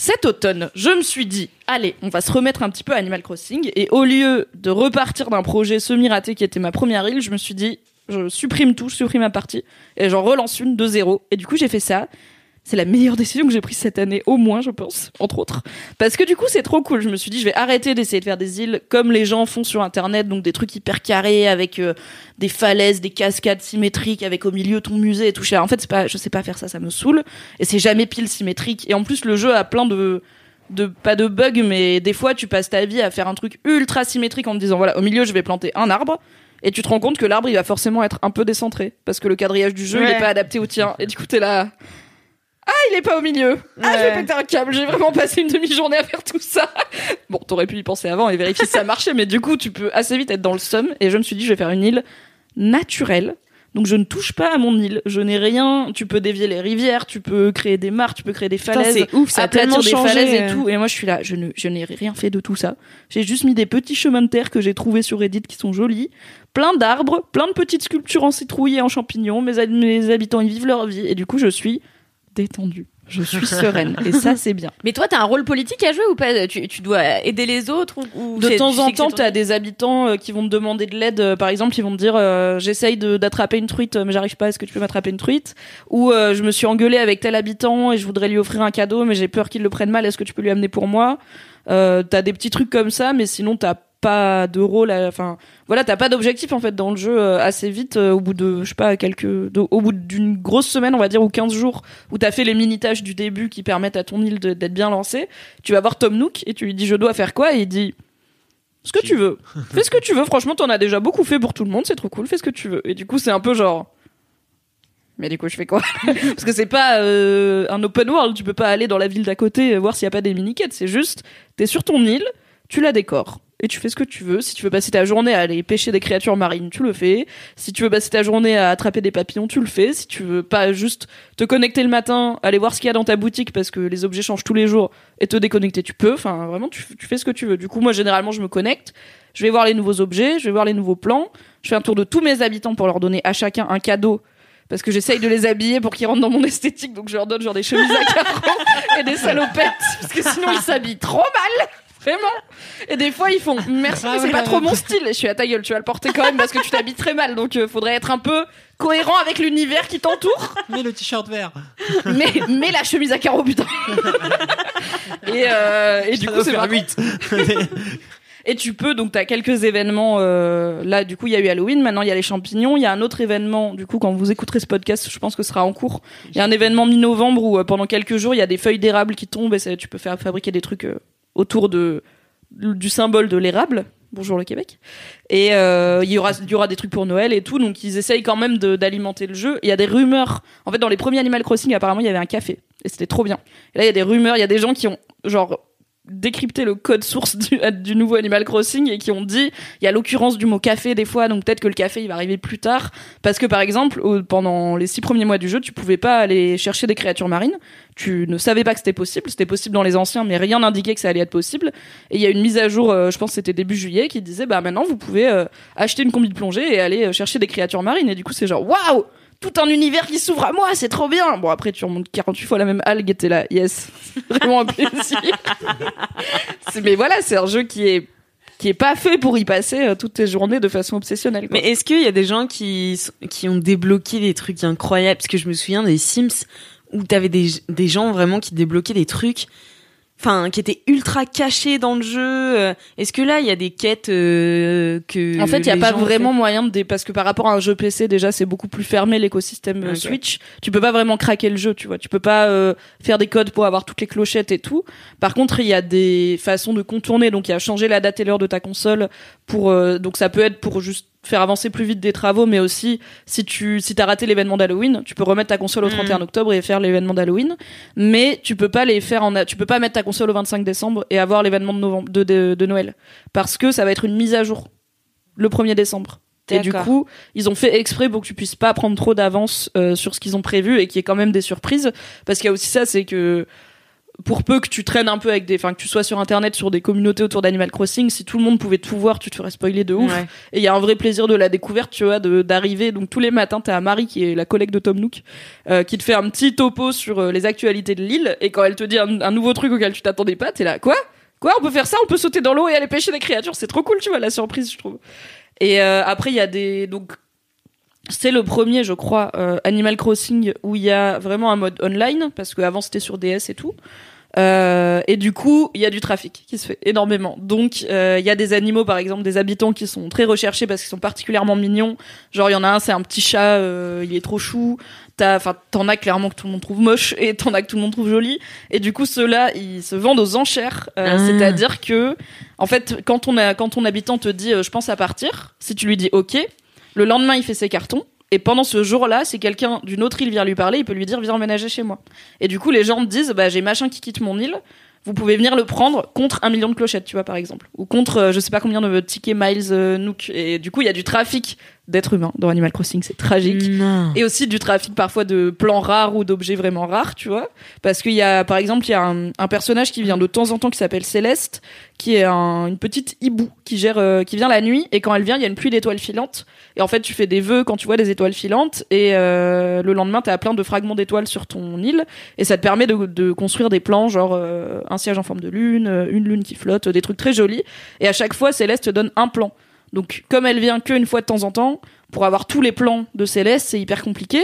cet automne, je me suis dit, allez, on va se remettre un petit peu à Animal Crossing. Et au lieu de repartir d'un projet semi-raté qui était ma première île, je me suis dit, je supprime tout, je supprime ma partie. Et j'en relance une de zéro. Et du coup, j'ai fait ça. C'est la meilleure décision que j'ai prise cette année, au moins, je pense, entre autres. Parce que du coup, c'est trop cool. Je me suis dit, je vais arrêter d'essayer de faire des îles comme les gens font sur Internet, donc des trucs hyper carrés avec euh, des falaises, des cascades symétriques, avec au milieu ton musée et tout. En fait, c'est pas, je sais pas faire ça, ça me saoule. Et c'est jamais pile symétrique. Et en plus, le jeu a plein de, de, pas de bugs, mais des fois, tu passes ta vie à faire un truc ultra symétrique en te disant, voilà, au milieu, je vais planter un arbre. Et tu te rends compte que l'arbre, il va forcément être un peu décentré. Parce que le quadrillage du jeu, il Ouais. est pas adapté au tien. Et du coup, t'es là. Ah, il est pas au milieu. Ah, je vais péter un câble. J'ai vraiment passé une demi-journée à faire tout ça. Bon, t'aurais pu y penser avant et vérifier si ça marchait, mais du coup, tu peux assez vite être dans le seum. Et je me suis dit, je vais faire une île naturelle. Donc je ne touche pas à mon île. Je n'ai rien. Tu peux dévier les rivières, tu peux créer des mares, tu peux créer des Putain, falaises, c'est ouf, ça a aplatir des changé. falaises et euh. tout. Et moi je suis là, je ne, je n'ai rien fait de tout ça. J'ai juste mis des petits chemins de terre que j'ai trouvés sur Reddit qui sont jolis, plein d'arbres, plein de petites sculptures en citrouille et en champignons. Mes, mes habitants ils vivent leur vie et du coup je suis détendue. Je suis sereine et ça c'est bien. Mais toi, t'as un rôle politique à jouer ou pas? Tu, tu dois aider les autres ou, ou De temps en temps, t'as des habitants euh, qui vont te demander de l'aide. Euh, Par exemple, ils vont te dire euh, j'essaye d'attraper une truite, euh, mais j'arrive pas. Est-ce que tu peux m'attraper une truite? Ou je me suis engueulée avec tel habitant et je voudrais lui offrir un cadeau, mais j'ai peur qu'il le prenne mal. Est-ce que tu peux lui amener pour moi? T'as des petits trucs comme ça, mais sinon t'as pas de rôle. à- Enfin, voilà, t'as pas d'objectif en fait dans le jeu euh, assez vite. euh, au bout de, je sais pas, quelques, de- au bout d'une grosse semaine, on va dire, ou 15 jours, où t'as fait les mini tâches du début qui permettent à ton île d'être bien lancée. Tu vas voir Tom Nook et tu lui dis je dois faire quoi et il dit ce que tu veux. Fais ce que tu veux. Franchement, t'en as déjà beaucoup fait pour tout le monde. C'est trop cool. Fais ce que tu veux. Et du coup, c'est un peu genre. Mais du coup, je fais quoi? Parce que c'est pas euh, un open world. Tu peux pas aller dans la ville d'à côté voir s'il y a pas des mini-quêtes. C'est juste, t'es sur ton île, tu la décores. Et tu fais ce que tu veux. Si tu veux passer ta journée à aller pêcher des créatures marines, tu le fais. Si tu veux passer ta journée à attraper des papillons, tu le fais. Si tu veux pas juste te connecter le matin, aller voir ce qu'il y a dans ta boutique parce que les objets changent tous les jours et te déconnecter, tu peux. Enfin, vraiment, tu, fais ce que tu veux. Du coup, moi, généralement, je me connecte. Je vais voir les nouveaux objets, je vais voir les nouveaux plans. Je fais un tour de tous mes habitants pour leur donner à chacun un cadeau. Parce que j'essaye de les habiller pour qu'ils rentrent dans mon esthétique. Donc je leur donne genre des chemises à carreaux et des salopettes. Parce que sinon ils s'habillent trop mal. Vraiment. Et des fois ils font merci Ah mais c'est pas trop mon style. Et je suis à ta gueule, tu vas le porter quand même parce que tu t'habilles très mal. Donc euh, faudrait être un peu cohérent avec l'univers qui t'entoure. Mais le t-shirt vert. Mais, mais la chemise à carreaux putain. et, euh, et du coup c'est faire marrant. 8. Et tu peux, donc, t'as quelques événements. euh, là, du coup, il y a eu Halloween. Maintenant, il y a les champignons. Il y a un autre événement. Du coup, quand vous écouterez ce podcast, je pense que ce sera en cours. Il y a un événement mi-novembre où, euh, pendant quelques jours, il y a des feuilles d'érable qui tombent et ça- tu peux faire fabriquer des trucs euh, autour du symbole de l'érable. Bonjour le Québec. Et euh, il y aura il y aura des trucs pour Noël et tout. Donc, ils essayent quand même d'alimenter le jeu. Il y a des rumeurs. En fait, dans les premiers Animal Crossing, apparemment, il y avait un café et c'était trop bien. Et là, il y a des rumeurs. Il y a des gens qui ont genre décrypté le code source du, du nouveau Animal Crossing et qui ont dit il y a l'occurrence du mot café des fois donc peut-être que le café il va arriver plus tard. Parce que par exemple pendant les six premiers mois du jeu tu pouvais pas aller chercher des créatures marines. Tu ne savais pas que c'était possible. C'était possible dans les anciens mais rien n'indiquait que ça allait être possible. Et il y a une mise à jour euh, je pense c'était début juillet qui disait bah maintenant vous pouvez euh, acheter une combi de plongée et aller euh, chercher des créatures marines. Et du coup c'est genre waouh tout un univers qui s'ouvre à moi, c'est trop bien. Bon après tu remontes 48 fois la même algue et t'es là, yes, vraiment un plaisir. Mais voilà, c'est un jeu qui est qui est pas fait pour y passer euh, toutes tes journées de façon obsessionnelle. Mais est-ce qu'il y a des gens qui, qui ont débloqué des trucs incroyables? Parce que je me souviens des Sims où t'avais des, des gens vraiment qui débloquaient des trucs, enfin, qui étaient ultra cachés dans le jeu. Euh, Est-ce que là, il y a des quêtes euh, que. En fait, il y a pas vraiment moyen de parce que par rapport à un jeu PC déjà c'est beaucoup plus fermé l'écosystème euh. Switch. Tu peux pas vraiment craquer le jeu, tu vois. Tu peux pas euh, faire des codes pour avoir toutes les clochettes et tout. Par contre, il y a des façons de contourner. Donc il y a changer la date et l'heure de ta console pour euh, donc ça peut être pour juste faire avancer plus vite des travaux, mais aussi si tu si t'as raté l'événement d'Halloween, tu peux remettre ta console au Mhm. 31 octobre et faire l'événement d'Halloween, mais tu peux pas les faire en tu peux pas mettre ta console au 25 décembre et avoir l'événement de novembre de, de, de Noël parce que ça va être une mise à jour le 1er décembre. Et du coup, ils ont fait exprès pour que tu puisses pas prendre trop d'avance euh, sur ce qu'ils ont prévu et qu'il y ait quand même des surprises. Parce qu'il y a aussi ça, c'est que pour peu que tu traînes un peu avec des, enfin que tu sois sur internet sur des communautés autour d'Animal Crossing, si tout le monde pouvait tout voir, tu te ferais spoiler de ouf. Ouais. Et il y a un vrai plaisir de la découverte, tu vois, d'arriver. Donc tous les matins, t'as Marie qui est la collègue de Tom Nook, euh, qui te fait un petit topo sur euh, les actualités de l'île. Et quand elle te dit un, un nouveau truc auquel tu t'attendais pas, t'es là, quoi? Quoi? On peut faire ça? On peut sauter dans l'eau et aller pêcher des créatures? C'est trop cool, tu vois, la surprise, je trouve. Et euh, après, il y a des donc c'est le premier, je crois, euh, Animal Crossing où il y a vraiment un mode online parce qu'avant c'était sur DS et tout. Euh, et du coup, il y a du trafic qui se fait énormément. Donc, euh, il y a des animaux, par exemple, des habitants qui sont très recherchés parce qu'ils sont particulièrement mignons. Genre, il y en a un, c'est un petit chat, euh, il est trop chou. Enfin, t'en as clairement que tout le monde trouve moche et t'en as que tout le monde trouve joli. Et du coup, ceux-là, ils se vendent aux enchères. Euh, Ah. C'est-à-dire que, en fait, quand on a, quand ton habitant te dit, euh, je pense à partir, si tu lui dis OK, le lendemain, il fait ses cartons. Et pendant ce jour-là, si quelqu'un d'une autre île vient lui parler, il peut lui dire viens emménager chez moi. Et du coup, les gens disent bah j'ai machin qui quitte mon île. Vous pouvez venir le prendre contre un million de clochettes, tu vois, par exemple, ou contre euh, je sais pas combien de tickets miles euh, Nook. Et du coup, il y a du trafic d'êtres humains dans Animal Crossing, c'est tragique. Non. Et aussi du trafic parfois de plans rares ou d'objets vraiment rares, tu vois. Parce qu'il y a, par exemple, il y a un, un personnage qui vient de temps en temps qui s'appelle Céleste, qui est un- une petite hibou qui gère, euh, qui vient la nuit. Et quand elle vient, il y a une pluie d'étoiles filantes. Et en fait, tu fais des vœux quand tu vois des étoiles filantes. Et euh, le lendemain, t'as plein de fragments d'étoiles sur ton île. Et ça te permet de, de construire des plans, genre euh, un siège en forme de lune, une lune qui flotte, des trucs très jolis. Et à chaque fois, Céleste te donne un plan. Donc, comme elle vient qu'une fois de temps en temps, pour avoir tous les plans de Céleste, c'est hyper compliqué.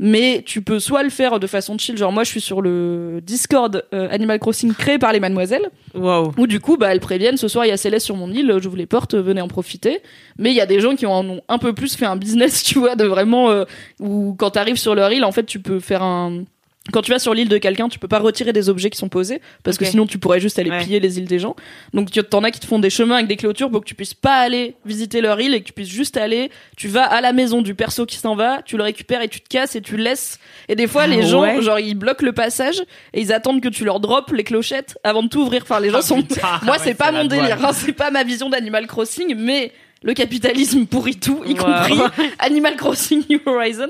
Mais tu peux soit le faire de façon chill, genre moi je suis sur le Discord euh, Animal Crossing créé par les mademoiselles, Waouh. où du coup bah elles préviennent ce soir il y a Céleste sur mon île, je vous les porte, venez en profiter. Mais il y a des gens qui en ont un peu plus fait un business, tu vois, de vraiment euh, où quand t'arrives sur leur île, en fait tu peux faire un quand tu vas sur l'île de quelqu'un, tu peux pas retirer des objets qui sont posés parce que sinon tu pourrais juste aller Ouais. piller les îles des gens. Donc tu t'en as qui te font des chemins avec des clôtures pour que tu puisses pas aller visiter leur île et que tu puisses juste aller. Tu vas à la maison du perso qui s'en va, tu le récupères et tu te casses et tu le laisses. Et des fois Ah les gens, ouais. genre ils bloquent le passage et ils attendent que tu leur droppes les clochettes avant de t'ouvrir. Enfin les gens sont. Moi c'est pas mon délire, hein, c'est pas ma vision d'Animal Crossing, mais le capitalisme pourrit tout, y Wow. compris Animal Crossing New Horizons.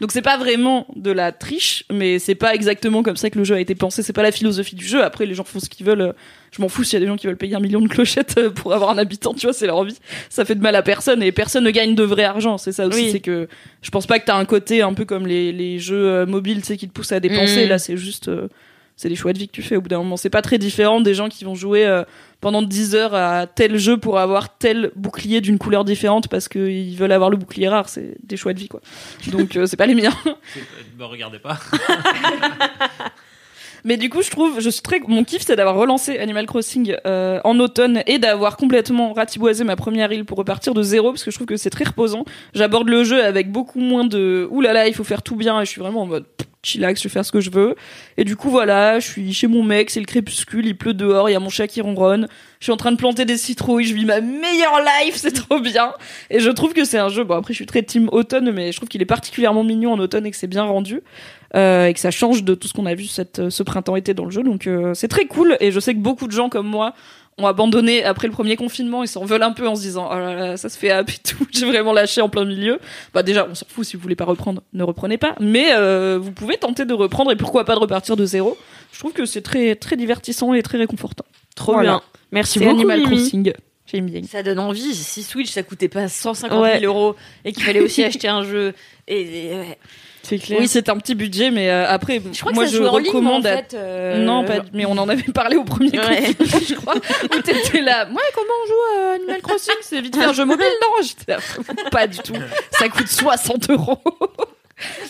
Donc c'est pas vraiment de la triche, mais c'est pas exactement comme ça que le jeu a été pensé. C'est pas la philosophie du jeu. Après, les gens font ce qu'ils veulent. Je m'en fous s'il y a des gens qui veulent payer un million de clochettes euh, pour avoir un habitant. Tu vois, c'est leur vie. Ça fait de mal à personne et personne ne gagne de vrai argent. C'est ça aussi. Oui. C'est que je pense pas que t'as un côté un peu comme les, les jeux euh, mobiles, tu sais, qui te poussent à dépenser. Mm. Là, c'est juste. euh, c'est des choix de vie que tu fais au bout d'un moment. C'est pas très différent des gens qui vont jouer euh, pendant 10 heures à tel jeu pour avoir tel bouclier d'une couleur différente parce qu'ils veulent avoir le bouclier rare. C'est des choix de vie, quoi. Donc, euh, c'est pas les miens. Bah, regardez pas. Mais du coup, je trouve, je suis très, mon kiff, c'est d'avoir relancé Animal Crossing euh, en automne et d'avoir complètement ratiboisé ma première île pour repartir de zéro parce que je trouve que c'est très reposant. J'aborde le jeu avec beaucoup moins de oulala, là là, il faut faire tout bien et je suis vraiment en mode pff, chillax, je vais faire ce que je veux. Et du coup, voilà, je suis chez mon mec, c'est le crépuscule, il pleut dehors, il y a mon chat qui ronronne. Je suis en train de planter des citrouilles, je vis ma meilleure life, c'est trop bien. Et je trouve que c'est un jeu, bon après je suis très team automne, mais je trouve qu'il est particulièrement mignon en automne et que c'est bien rendu. Euh, et que ça change de tout ce qu'on a vu cette, ce printemps-été dans le jeu. Donc euh, c'est très cool. Et je sais que beaucoup de gens comme moi ont abandonné après le premier confinement. Ils s'en veulent un peu en se disant oh là là, ça se fait app et tout. J'ai vraiment lâché en plein milieu. Bah déjà, on s'en fout. Si vous voulez pas reprendre, ne reprenez pas. Mais euh, vous pouvez tenter de reprendre et pourquoi pas de repartir de zéro. Je trouve que c'est très très divertissant et très réconfortant. Trop Voilà. bien. Merci C'est beaucoup. Animal Mimi. Crossing. J'aime bien. Ça donne envie. Si Switch ça coûtait pas 150 000 Ouais. euros et qu'il fallait aussi acheter un jeu. Et, et- ouais. C'est clair. Oui, c'est un petit budget, mais euh, après, je crois moi que ça je en ligne, recommande en fait. euh, Non, pas, mais on en avait parlé au premier Ouais. confinement, je crois. Où t'étais là. Ouais, comment on joue à Animal Crossing? C'est vite fait un jeu mobile, non J'étais là, pas du tout. Ça coûte 60 euros.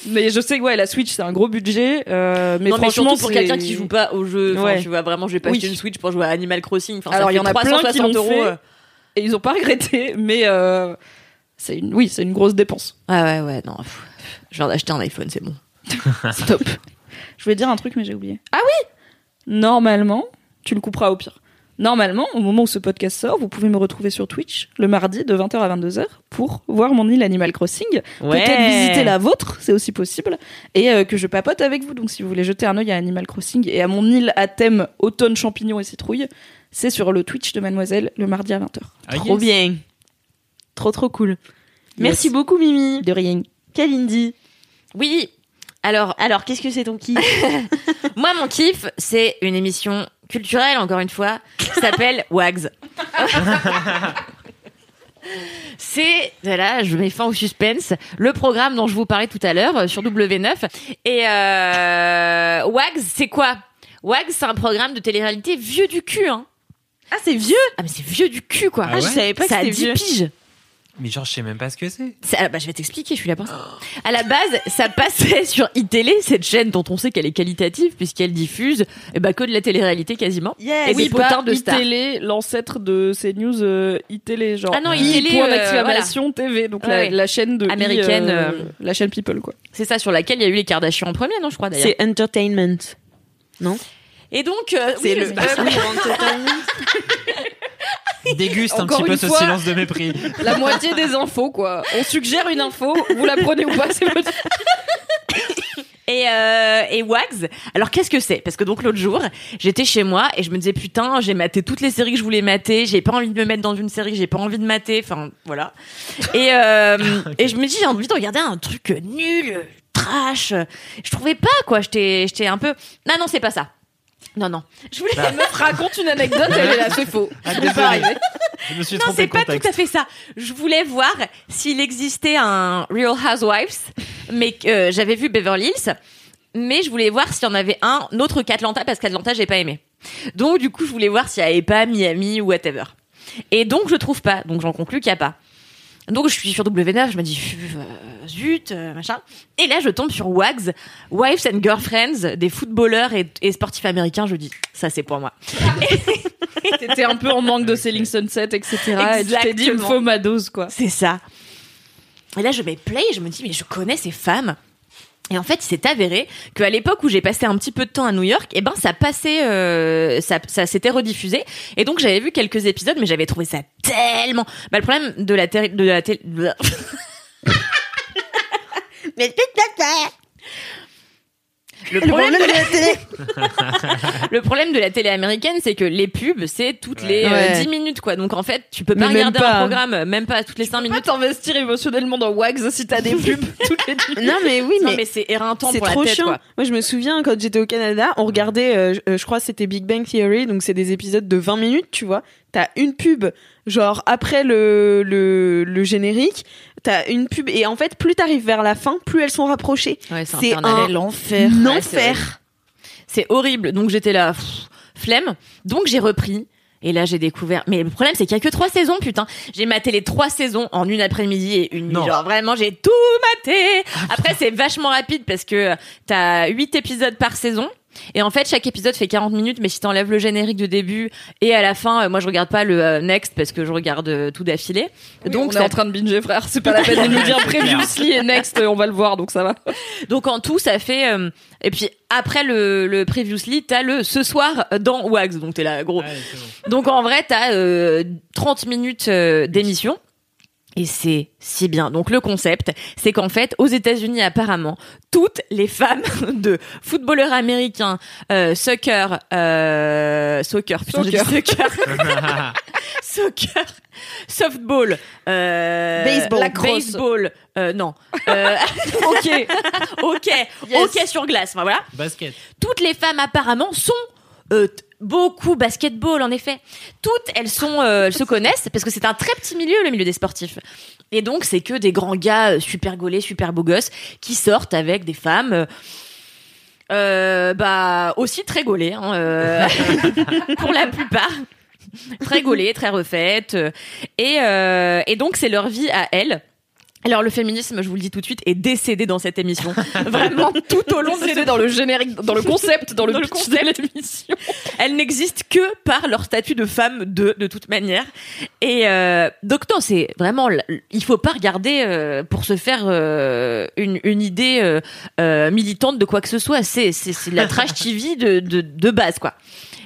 Mais je sais que ouais, la Switch c'est un gros budget, euh, mais non, franchement pour quelqu'un qui joue pas au jeu. Ouais. Tu vois, vraiment, je vais pas Oui. acheter une Switch pour jouer à Animal Crossing. Enfin, Alors, il y en a plein qui 360 l'ont euros. fait. et ils ont pas regretté, mais euh, c'est une, oui, c'est une grosse dépense. Ah ouais, ouais, non. pff, Je viens d'acheter un iPhone, c'est bon. Stop. Je voulais dire un truc, mais j'ai oublié. Ah oui Normalement, tu le couperas au pire. Normalement, au moment où ce podcast sort, vous pouvez me retrouver sur Twitch le mardi de 20h à 22h pour voir mon île Animal Crossing. Ouais. Peut-être visiter la vôtre, c'est aussi possible. Et euh, que je papote avec vous. Donc si vous voulez jeter un œil à Animal Crossing et à mon île à thème automne, champignons et citrouilles, c'est sur le Twitch de Mademoiselle le mardi à 20h. Ah, Trop yes. bien. Trop trop cool. Merci beaucoup Mimi. De rien. Kalindi. Oui. Alors, Alors, qu'est-ce que c'est ton kiff moi, mon kiff, c'est une émission culturelle, encore une fois, qui s'appelle Wags. C'est, voilà, je mets fin au suspense, le programme dont je vous parlais tout à l'heure euh, sur W9. Et euh, Wags, c'est quoi? Wags, c'est un programme de télé-réalité vieux du cul, hein. Ah, c'est vieux? Ah, mais c'est vieux du cul, quoi. Ah ouais Je savais pas ça que a c'était 10 vieux. piges. Mais genre, je sais même pas ce que c'est. Ah bah, je vais t'expliquer, je suis là pour ça. À la base, ça passait sur iTélé, cette chaîne dont on sait qu'elle est qualitative puisqu'elle diffuse eh bah, que de la télé-réalité quasiment. Yes. Et oui, des potins pas de stars. iTélé, l'ancêtre de ces news euh, iTélé, genre. Ah non, iTélé, point euh, d'exclamation TV, donc la, Ouais. la chaîne de I, Américaine, euh, euh, la chaîne People, quoi. C'est ça sur laquelle il y a eu les Kardashians en premier, non, je crois d'ailleurs. C'est entertainment. Et donc, euh, C'est oui, le je sais pas. entertainment. Déguste un Encore petit peu une ce fois. silence de mépris. La moitié des infos, quoi. On suggère une info, vous la prenez ou pas, c'est votre. Et, euh, et Wags. Alors qu'est-ce que c'est? Parce que donc l'autre jour, j'étais chez moi et je me disais putain, j'ai maté toutes les séries que je voulais mater. J'ai pas envie de me mettre dans une série que j'ai pas envie de mater. Enfin voilà. Et euh, et je me dis j'ai envie de regarder un truc nul, trash. Je trouvais pas quoi. J'étais j'étais un peu. Non non c'est pas ça. Non non. Je voulais. La meuf raconte une anecdote, elle est là, c'est faux. Ah, désolé. arriver. Je me suis Non, c'est pas tout à fait ça. Je voulais voir s'il existait un Real Housewives, mais euh, j'avais vu Beverly Hills, mais je voulais voir s'il y en avait un autre qu'Atlanta parce qu'Atlanta j'ai pas aimé. Donc du coup, je voulais voir s'il y avait pas Miami ou whatever. Et donc je trouve pas. Donc j'en conclus qu'il y a pas. Donc je suis sur W9, je me dis euh, zut, euh, machin. Et là je tombe sur Wags, Wives and Girlfriends, des footballeurs et, et sportifs américains. Je dis ça c'est pour moi. T'étais un peu en manque de Selling Sunset, etc. Et tu t'es dit, il me faut ma dose, quoi. C'est ça. Et là, je mets play et je me dis, mais je connais ces femmes. Et en fait, il s'est avéré qu'à l'époque où j'ai passé un petit peu de temps à New York, eh ben ça passait, euh, ça, s'était rediffusé. Et donc j'avais vu quelques épisodes, mais j'avais trouvé ça tellement. Bah le problème de la télé, de la télé. mais le problème, de la télé. le problème de la télé américaine, c'est que les pubs, c'est toutes les euh, Ouais. 10 minutes, quoi. Donc en fait, tu peux pas Mais regarder pas. un programme, euh, même pas toutes les 5 Pas minutes. t'investir émotionnellement dans Wags si t'as des pubs toutes les dix Non, mais oui, Non, mais, mais c'est éreintant c'est pour trop la tête, chiant. quoi. Moi, je me souviens quand j'étais au Canada, on regardait, euh, je- euh, je crois que c'était Big Bang Theory, donc c'est des épisodes de 20 minutes, tu vois. T'as une pub, genre après le, le, le générique, t'as une pub, et en fait, plus t'arrives vers la fin, plus elles sont rapprochées. Ouais, C'est un l'enfer. enfer. c'est horrible. Donc j'étais là, pff, flemme. Donc j'ai repris. Et là, j'ai découvert. Mais le problème, c'est qu'il y a que trois saisons, putain. J'ai maté les trois saisons en une après-midi et une nuit. Non. Genre vraiment, j'ai tout maté. Après, c'est vachement rapide parce que t'as huit épisodes par saison. Et en fait, chaque épisode fait 40 minutes, mais si t'enlèves le générique de début et à la fin, euh, moi je regarde pas le euh, next parce que je regarde euh, tout d'affilée. Donc donc on est ça en train de binger, frère. C'est pas la peine de nous dire previously et next, on va le voir, donc ça va. Donc en tout, ça fait. euh, et puis après le, le previously, t'as le ce soir dans Wags. Donc t'es là, gros. Ouais, c'est bon. Donc en vrai, t'as euh, 30 minutes euh, d'émission. Et c'est si bien. Donc le concept, c'est qu'en fait, aux États-Unis, apparemment, toutes les femmes de footballeurs américains, euh, soccer, euh, soccer, putain, j'ai dit soccer, soccer, softball, euh, Baseball. lacrosse, baseball, euh, non, euh, ok, ok, ok sur glace, enfin voilà. Basket. toutes les femmes apparemment sont euh, beaucoup basketball en effet. Toutes elles sont euh, elles se connaissent parce que c'est un très petit milieu le milieu des sportifs. Et donc c'est que des grands gars euh, super gaulés, super beaux gosses qui sortent avec des femmes euh, euh, bah aussi très gaulées hein, euh, pour la plupart. Très gaulées, très refaites et et donc c'est leur vie à elles. Alors le féminisme, je vous le dis tout de suite, est décédé dans cette émission. Vraiment tout au long de C'est dans le générique, dans le concept, dans le Dans le de l'émission. elles n'existent que par leur statut de femme de de toute manière. Et euh, donc non, c'est vraiment il faut pas regarder euh, pour se faire euh, une une idée euh, euh, militante de quoi que ce soit. C'est c'est la trash TV de de de base quoi.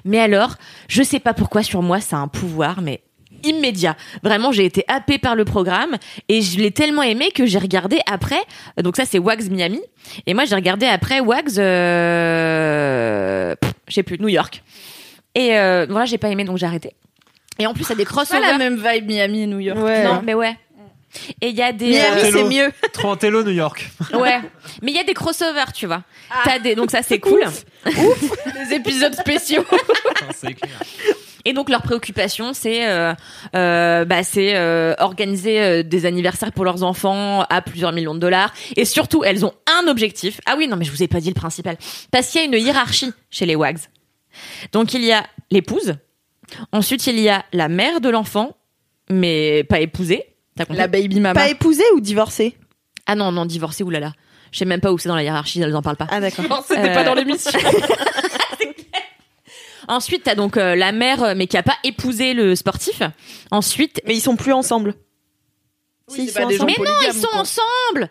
Mais alors, je sais pas pourquoi sur moi ça a un pouvoir, mais immédiat. Vraiment, j'ai été happée par le programme et je l'ai tellement aimé que j'ai regardé après. Donc ça, c'est Wags Miami. Et moi, j'ai regardé après Wags, euh, je sais plus, New York. Et euh, voilà, j'ai pas aimé, donc j'ai arrêté. Et en plus, il y a des Pas crossovers. la même vibe Miami et New York. Ouais. Non, mais ouais. Et il y a des Miami, euh, c'est mieux. Trop en télo, New York. ouais, mais il y a des crossovers, tu vois. T'as des donc ça c'est cool. Les épisodes spéciaux. c'est clair. Et donc leur préoccupation, c'est euh, euh, bah, c'est euh, organiser euh, des anniversaires pour leurs enfants à plusieurs millions de dollars. Et surtout, elles ont un objectif. Ah oui, non, mais je vous ai pas dit le principal. Parce qu'il y a une hiérarchie chez les Wags. Donc il y a l'épouse. Ensuite, il y a la mère de l'enfant, mais pas épousée. T'as compris? La baby mama. Pas épousé ou divorcé Ah non, non, divorcée, oulala. Je sais même pas où c'est dans la hiérarchie, elles en parlent pas. Ah d'accord. Non, C'était Euh, pas dans l'émission. Ensuite, t'as donc euh, la mère, euh, mais qui a pas épousé le sportif. Ensuite, Mais ils sont plus ensemble. Oui, Si, ils c'est pas sont des gens ensemble. mais non, ils polygames, sont quoi. ensemble.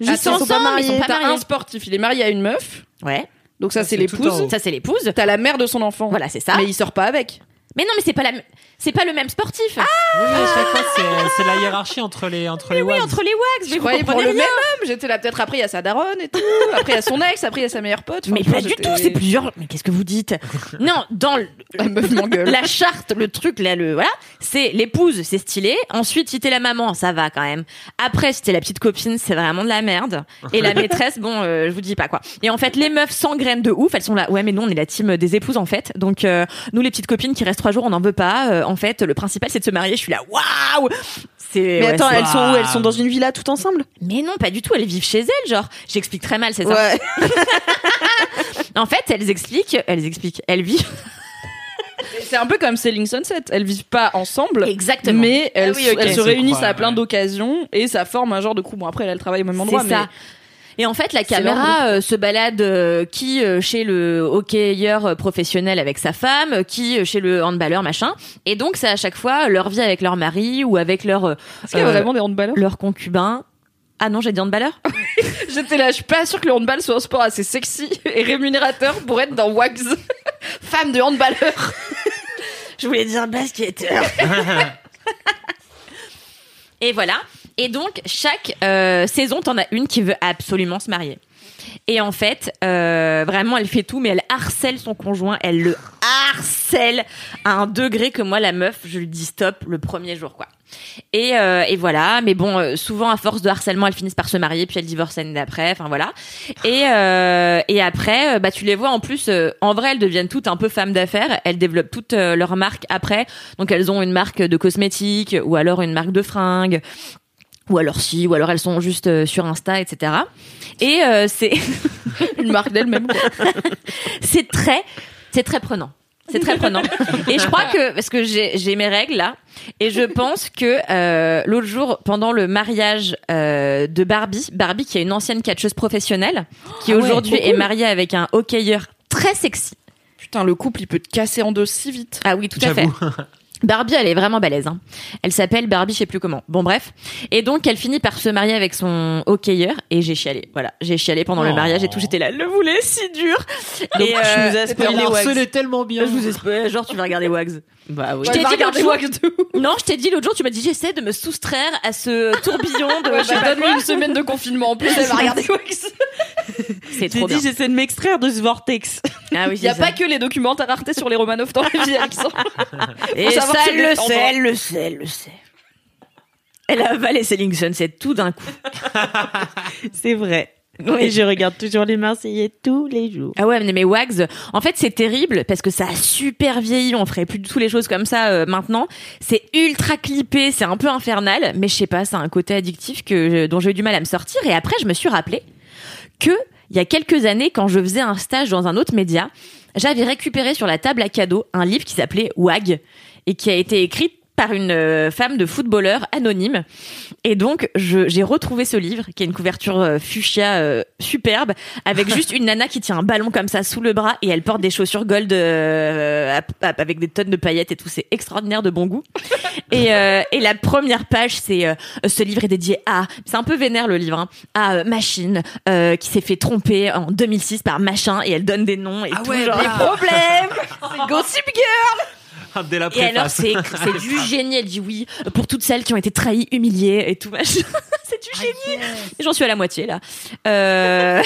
Juste Attends, ensemble, ils sont pas mariés. ils sont pas T'as mariés. un sportif, il est marié à une meuf. Ouais. Donc ça, Ça, c'est c'est tout en l'épouse. haut. Ça, c'est l'épouse. T'as la mère de son enfant. Voilà, c'est ça. Mais il sort pas avec. Mais non, mais c'est pas la, m- c'est pas le même sportif. Oui, oui, à chaque fois, c'est- c'est la hiérarchie entre les, entre les oui, wags. entre les wags. Je Mais vous croyais pour comprenez le rien. même homme. J'étais là peut-être après il y a sa daronne et tout. Après il y a son ex. Après il y a sa meilleure pote. Enfin, Mais pas du j'étais- tout, c'est plusieurs. Mais qu'est-ce que vous dites? Non, dans le- La meuf m'engueule. la charte, le truc là, le voilà, c'est l'épouse, c'est stylé. Ensuite, si t'es la maman, ça va quand même. Après, si t'es la petite copine, c'est vraiment de la merde. Et la maîtresse, bon, euh, je vous dis pas quoi. Et en fait, les meufs s'engrainent de ouf. Elles sont là. Ouais, mais nous, on est la team des épouses en fait. Donc, euh, nous, les petites copines qui restent trois jours, on n'en veut pas. Euh, en fait, le principal, c'est de se marier. Je suis là, waouh. C'est. Mais ouais, attends, elles sont où? Elles sont dans une villa toutes ensemble? Mais non, pas du tout. Elles vivent chez elles, genre. J'explique très mal, c'est ça. Ouais. En fait, elles expliquent, elles expliquent, elles vivent. C'est un peu comme Selling Sunset. Elles vivent pas ensemble. Exactement. Mais elles, Ah oui, elles se réunissent crois, à plein ouais. d'occasions et ça forme un genre de crew. Bon après, elles travaillent au même endroit, C'est mais ça. Et en fait, la caméra euh, se balade euh, qui euh, chez le hockeyeur professionnel avec sa femme, qui euh, chez le handballeur machin. Et donc, c'est à chaque fois leur vie avec leur mari ou avec leur euh, est-ce qu'il y a vraiment des handballeurs? leur concubin. Ah non, j'ai dit handballeur? J'étais là, je suis pas sûre que le handball soit un sport assez sexy et rémunérateur pour être dans Wags. Femme de handballeur. Je voulais dire basketteur. Et voilà. Et donc, chaque euh, saison, t'en as une qui veut absolument se marier. Et en fait, euh, vraiment, elle fait tout, mais elle harcèle son conjoint. Elle le harcèle à un degré que moi, la meuf, je lui dis stop le premier jour, quoi. Et, euh, et voilà. Mais bon, euh, souvent, à force de harcèlement, elles finissent par se marier, puis elles divorcent l'année d'après. Enfin, voilà. Et, euh, et après, euh, bah, tu les vois en plus, euh, en vrai, elles deviennent toutes un peu femmes d'affaires. Elles développent toutes euh, leur marque après. Donc, elles ont une marque de cosmétiques ou alors une marque de fringues. Ou alors si, ou alors elles sont juste euh, sur Insta, etc. Et euh, c'est Une marque d'elle-même. c'est très, c'est très prenant. C'est très prenant. Et je crois que parce que j'ai j'ai mes règles là, et je pense que euh, l'autre jour pendant le mariage euh, de Barbie, Barbie qui est une ancienne catcheuse professionnelle, qui Ah ouais, aujourd'hui est mariée avec un hockeyeur très sexy. Putain, le couple il peut te casser en deux si vite. Ah oui, tout à fait. Barbie, elle est vraiment balèze. Hein. Elle s'appelle Barbie, je sais plus comment. Bon, bref. Et donc, elle finit par se marier avec son hockeyeur. Et j'ai chialé. Voilà, j'ai chialé pendant le Oh. mariage et tout. J'étais là, le voulais si dur. Donc, et as spoilé Elle Wags. harcelait tellement bien. je vous ai spoilé, genre tu vas regarder Wags. Bah oui. Je t'ai dit l'autre jour- Wags. Non, je t'ai dit l'autre jour, tu m'as dit j'essaie de me soustraire à ce tourbillon de. Ouais, je bah, donne-lui quoi. une semaine de confinement en plus, elle va regarder Wags. C'est J'ai trop dit, bien. j'essaie de m'extraire de ce vortex. Ah oui, Il y a pas que les documentaires Arte sur les Romanov dans la vie, Alexandre. Et ça, elle le sait, elle le sait, elle le sait. Elle a avalé Selling Sunset tout d'un coup. C'est vrai. Et je regarde toujours les Marseillais tous les jours. Ah ouais, mais, mais Wags, en fait, c'est terrible parce que ça a super vieilli. On ferait plus du tout les choses comme ça euh, maintenant. C'est ultra clippé, c'est un peu infernal, mais je sais pas, c'est un côté addictif que dont j'ai eu du mal à me sortir. Et après, je me suis rappelé que il y a quelques années, quand je faisais un stage dans un autre média, j'avais récupéré sur la table à cadeau un livre qui s'appelait Wag et qui a été écrit par une euh, femme de footballeur anonyme. Et donc, j'ai retrouvé ce livre, qui a une couverture euh, fuchsia euh, superbe, avec juste une nana qui tient un ballon comme ça sous le bras et elle porte des chaussures gold euh, avec des tonnes de paillettes et tout. C'est extraordinaire de bon goût. Et, euh, et la première page, c'est euh, ce livre est dédié à, c'est un peu vénère le livre, hein, à euh, Machine, euh, qui s'est fait tromper en 2006 par Machin et elle donne des noms et Ah tout. ouais, genre, bah. des problèmes. c'est Gossip Girl. Dès la Et alors, c'est c'est du génie. Elle dit oui pour toutes celles qui ont été trahies, humiliées et tout machin. c'est du génie. Et J'en suis à la moitié là. Euh...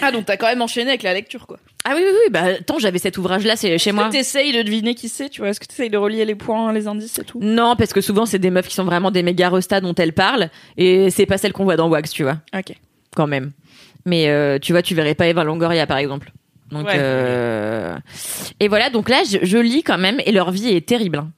Ah, donc t'as quand même enchaîné avec la lecture, quoi. Ah oui, oui, oui. Bah, tant j'avais cet ouvrage-là, c'est chez moi. Est-ce que t'essayes de deviner qui c'est, tu vois? Est-ce que t'essayes de relier les points, les indices et tout? Non, parce que souvent, c'est des meufs qui sont vraiment des méga restas dont elles parlent. Et c'est pas celles qu'on voit dans Wax, tu vois, Ok. quand même. Mais euh, tu vois, tu verrais pas Eva Longoria, par exemple. Donc, Ouais. euh... Et voilà, donc là, je, je lis quand même, et leur vie est terrible. hein.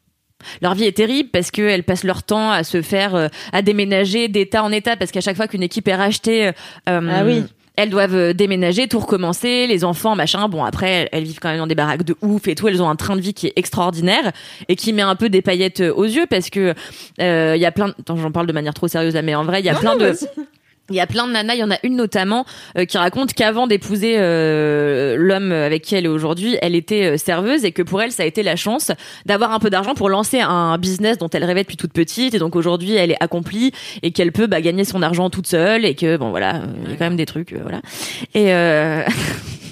Leur vie est terrible parce qu'elles passent leur temps à se faire, euh, à déménager d'état en état, parce qu'à chaque fois qu'une équipe est rachetée, euh, Ah oui. elles doivent euh, déménager, tout recommencer, les enfants, machin. Bon, après, elles, vivent quand même dans des baraques de ouf et tout. Elles ont un train de vie qui est extraordinaire et qui met un peu des paillettes euh, aux yeux parce que euh, il y a plein. De... Attends, j'en parle de manière trop sérieuse là, mais en vrai, il y a plein de. Il y a plein de nanas, il y en a une notamment euh, qui raconte qu'avant d'épouser euh, l'homme avec qui elle est aujourd'hui, elle était euh, serveuse et que pour elle, ça a été la chance d'avoir un peu d'argent pour lancer un business dont elle rêvait depuis toute petite et donc aujourd'hui, elle est accomplie et qu'elle peut bah, gagner son argent toute seule et que bon voilà, il y a quand même des trucs, euh, voilà. Et euh...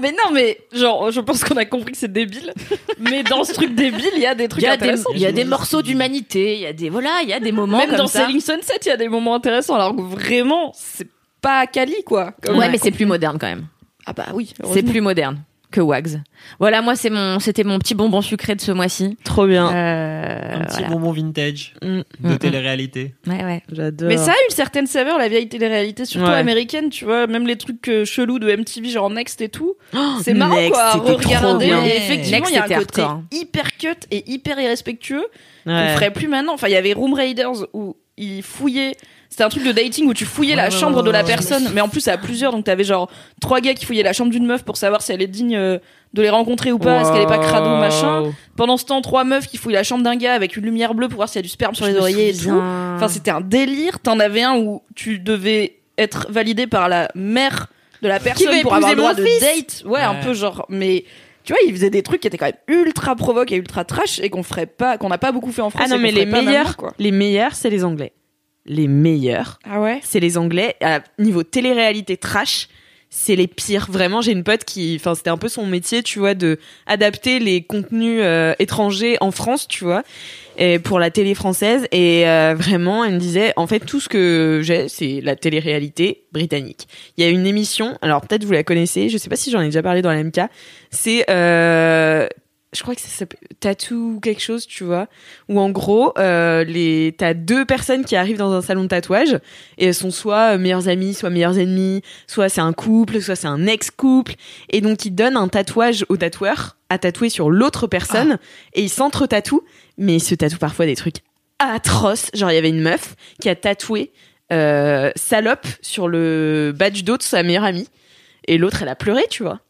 mais non, mais genre, je pense qu'on a compris que c'est débile. Mais dans ce truc débile, il y a des Il trucs y a des, il y a des morceaux d'humanité, il y a des voilà, il y a des moments Même comme dans ça. Selling Sunset, il y a des moments intéressants. Alors que vraiment, c'est pas Cali, quoi. Ouais, mais c'est plus moderne quand même. Ah bah oui. C'est plus moderne que Wags. Voilà, moi c'est mon, c'était mon petit bonbon sucré de ce mois-ci. Trop bien. Euh, Un petit voilà. bonbon vintage Mm, de Mm, télé-réalité. Ouais, ouais. J'adore. Mais ça a une certaine saveur, la vieille télé-réalité, surtout Ouais. américaine, tu vois. Même les trucs euh, chelous de MTV, genre Next et tout. c'est marrant, Next, quoi, à regarder. Et effectivement, Next, il y a un côté hardcore. hyper cut et hyper irrespectueux qu'on Ouais. ferait plus maintenant. Enfin, il y avait Room Raiders où ils fouillaient. C'était un truc de dating où tu fouillais la chambre de la personne, mais en plus à plusieurs. Donc t'avais genre trois gars qui fouillaient la chambre d'une meuf pour savoir si elle est digne euh, de les rencontrer ou pas, est-ce qu'elle est pas crado machin. Pendant ce temps, trois meufs qui fouillent la chambre d'un gars avec une lumière bleue pour voir s'il y a du sperme sur les oreillers et tout. Enfin, c'était un délire. T'en avais un où tu devais être validé par la mère de la personne veut pour avoir le droit mon de fils date. Ouais, un Ouais. peu genre. Mais tu vois, ils faisaient des trucs qui étaient quand même ultra provoques et ultra trash et qu'on ferait pas, qu'on n'a pas beaucoup fait en France. Ah non, et mais les ferait pas meilleurs, maintenant, quoi. les meilleurs, c'est les Anglais. Les meilleurs, Ah ouais? c'est les Anglais. À niveau télé-réalité trash, c'est les pires. Vraiment, j'ai une pote qui, enfin, c'était un peu son métier, tu vois, de adapter les contenus euh, étrangers en France, tu vois, et pour la télé française. Et euh, vraiment, elle me disait, en fait, tout ce que j'ai, c'est la télé-réalité britannique. Il y a une émission, alors peut-être vous la connaissez, je sais pas si j'en ai déjà parlé dans la MK. C'est euh, je crois que ça s'appelle tattoo ou quelque chose, tu vois, où en gros, euh, les t'as deux personnes qui arrivent dans un salon de tatouage et elles sont soit euh, meilleures amies, soit meilleures ennemies, soit c'est un couple, soit c'est un ex-couple, et donc ils donnent un tatouage au tatoueur à tatouer sur l'autre personne et ils s'entre-tatouent, mais ils se tatouent parfois des trucs atroces. Genre il y avait une meuf qui a tatoué euh, salope sur le badge d'eau de sa meilleure amie et l'autre elle a pleuré, tu vois.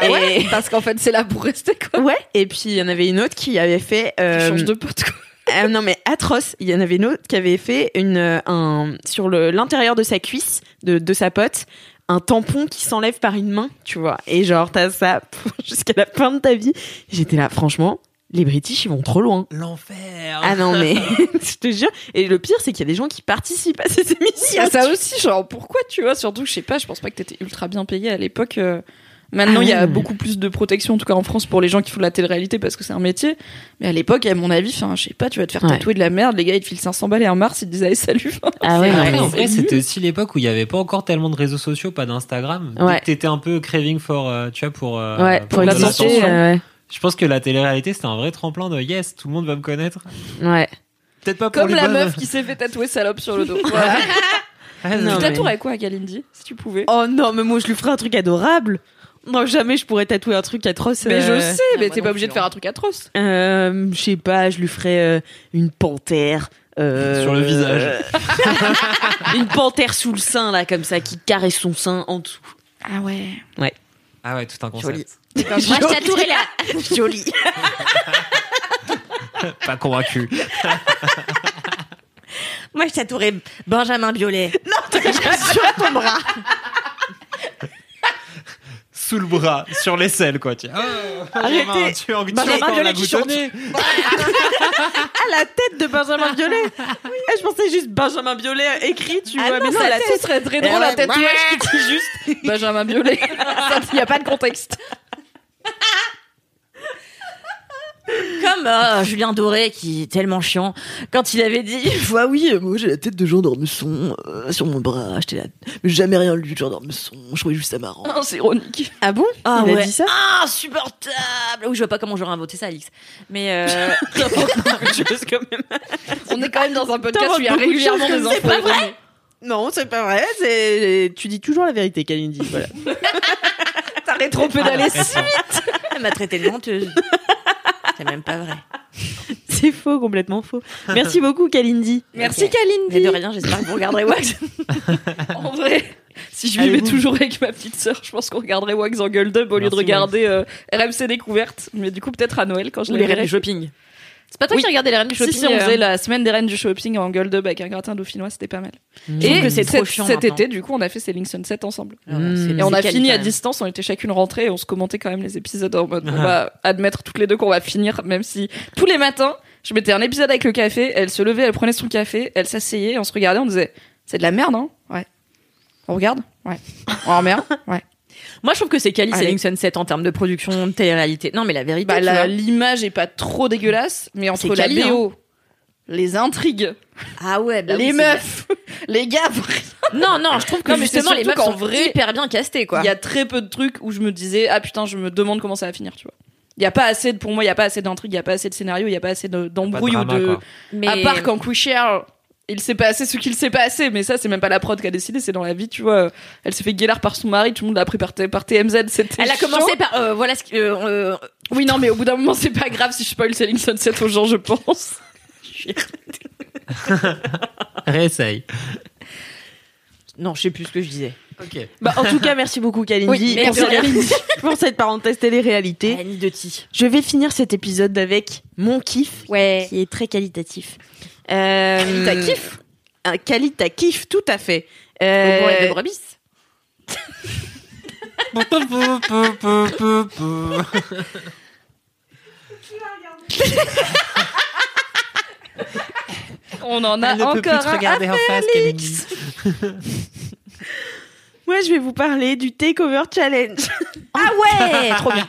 Ah ouais. Parce qu'en fait, c'est là pour rester quoi. Ouais, et puis il y en avait une autre qui avait fait. Tu euh, changes de pote quoi. ah non mais atroce. Il y en avait une autre qui avait fait une euh, un sur le l'intérieur de sa cuisse de de sa pote un tampon qui s'enlève par une main, tu vois. Et genre t'as ça jusqu'à la fin de ta vie. J'étais là, franchement, les British ils vont trop loin. L'enfer. Ah non mais je te jure. Et le pire c'est qu'il y a des gens qui participent à ces Il y émissions. a ça aussi, genre pourquoi tu vois? Surtout, je sais pas, je pense pas que t'étais ultra bien payé à l'époque. euh. Maintenant, Ah il y a ouais. beaucoup plus de protection, en tout cas en France, pour les gens qui font de la télé-réalité parce que c'est un métier. Mais à l'époque, à mon avis, enfin, je sais pas, tu vas te faire Ouais. tatouer de la merde, les gars, ils te filent 500 balles et un mars, ils te disent allez, salut. Ah ouais, en vrai, c'était aussi l'époque où il y avait pas encore tellement de réseaux sociaux, pas d'Instagram. Ouais. Ouais. T'étais un peu craving for, euh, tu vois, pour. euh, Ouais, pour exister. l'attention. euh, Je pense que la télé-réalité, c'était un vrai tremplin de yes, tout le monde va me connaître. ouais. Peut-être pas pour Comme les la bonnes- meuf qui s'est fait tatouer salope sur le dos. Voilà. Ah, Non, tu mais- tatouerais quoi à Kalindi, si tu pouvais? Oh non, mais moi je lui ferais un truc adorable. Non, jamais je pourrais tatouer un truc atroce. Mais je euh, sais, mais moi t'es non pas obligé de faire un truc atroce. Euh, je sais pas, je lui ferais euh, une panthère. euh, Sur le visage. une panthère sous le sein, là, comme ça, qui caresse son sein en dessous. Ah ouais. Ah ouais, tout un concept. Joli. Moi, je tatouerais la. Joli. Pas convaincu. Moi, je tatouerais Benjamin Biolay. Sur ton bras. Sous le bras, sur l'aisselle, quoi. Tu... Oh, Arrêtez. Benjamin, tu es en tu Benjamin Biolay la qui chante. boutonnée. Ah, la tête de Benjamin Biolay. Ah, je pensais juste Benjamin Biolay écrit, tu Ah vois. non, mais non, ça la tête. serait très Eh drôle un ouais. tatouage qui dit juste Benjamin Biolay. Il n'y a pas de contexte. Comme euh, Julien Doré, qui est tellement chiant, quand il avait dit Bah oui, euh, moi j'ai la tête de Jean d'Ormesson euh, sur mon bras. J'étais là, mais j'ai jamais rien lu de Jean d'Ormesson. Je trouvais juste ça marrant. Oh, c'est ironique. Ah bon? Ah Il a ouais. dit ça? Ah, insupportable Oui, je vois pas comment j'aurais inventé ça, Alix. Mais euh, quand même? On est quand même dans un podcast où il y a beaucoup de régulièrement choses, des pas vrai? Non, c'est pas vrai. C'est... Tu dis toujours la vérité, Kalindi. Voilà. T'as rétro-pédalé Ah, si elle m'a traité de menteuse. C'est même pas vrai. c'est faux, complètement faux. Merci beaucoup, Kalindi. Merci Ok. Mais Kalindi. de rien, j'espère que vous regarderez Wax. En vrai, si je vivais toujours avec ma petite sœur, je pense qu'on regarderait Wax en gueule d'up au lieu de regarder euh, RMC Découverte. Mais du coup, peut-être à Noël quand je Ou les verrai. du shopping. C'est pas toi Oui. qui regardais les reines du Si, shopping si, on euh, faisait la semaine des reines du shopping en gueule d'up avec un gratin dauphinois, c'était pas mal. trouve Et que c'est trop cet, chiant cet maintenant. été, du coup, on a fait Selling Sunset ensemble. Ah Et on a fini à distance, on était chacune rentrée et on se commentait quand même les épisodes en mode on va admettre toutes les deux qu'on va finir, même si tous les matins, je mettais un épisode avec le café, elle se levait, elle prenait son café, elle s'asseyait, on se regardait, on disait c'est de la merde, hein? Ouais. On regarde? Ouais. On remet Ouais. Moi, je trouve que c'est Cali. Selling Sunset en termes de production de télé-réalité. Non, mais la vérité, Bah, la- l'image est pas trop dégueulasse, mais entre la hein. BO, les intrigues, Ah ouais, bah les oui, meufs, les gars, Non, non, je trouve que Non, mais c'est justement, les meufs sont vrai, hyper bien castées, quoi. il y a très peu de trucs où je me disais ah putain, je me demande comment ça va finir, tu vois. Il y a pas assez de, pour moi, il y a pas assez d'intrigues, il y a pas assez de scénario, il y a pas assez de- Pas de d'embrouille ou de. quoi. Mais... À part quand Queer, il s'est passé ce qu'il s'est passé, mais ça c'est même pas la prod qui a décidé, c'est dans la vie, tu vois. Elle s'est fait guélar par son mari, tout le monde l'a pris par, T- par TMZ, c'était. Elle a commencé par euh, voilà ce que euh, euh, Oui, non, mais au bout d'un moment, c'est pas grave si je spoil Selling Sunset aux gens, je pense. Réessaye. non, je sais plus ce que je disais. Ok. Bah, en tout cas, merci beaucoup, Kalindi, Oui, pour, merci, cette- Kalindi. pour cette parenthèse télé-réalité. Annie de Ti. Je vais finir cet épisode avec mon kiff, Ouais. qui est très qualitatif. Euh, T'as kiff Un qualita kiff, tout à fait. Au Euh, bourret de brebis. On en a Elle ne peut plus encore te un. regarder en face, moi, je vais vous parler du Takeover Challenge. Ah ouais, trop bien.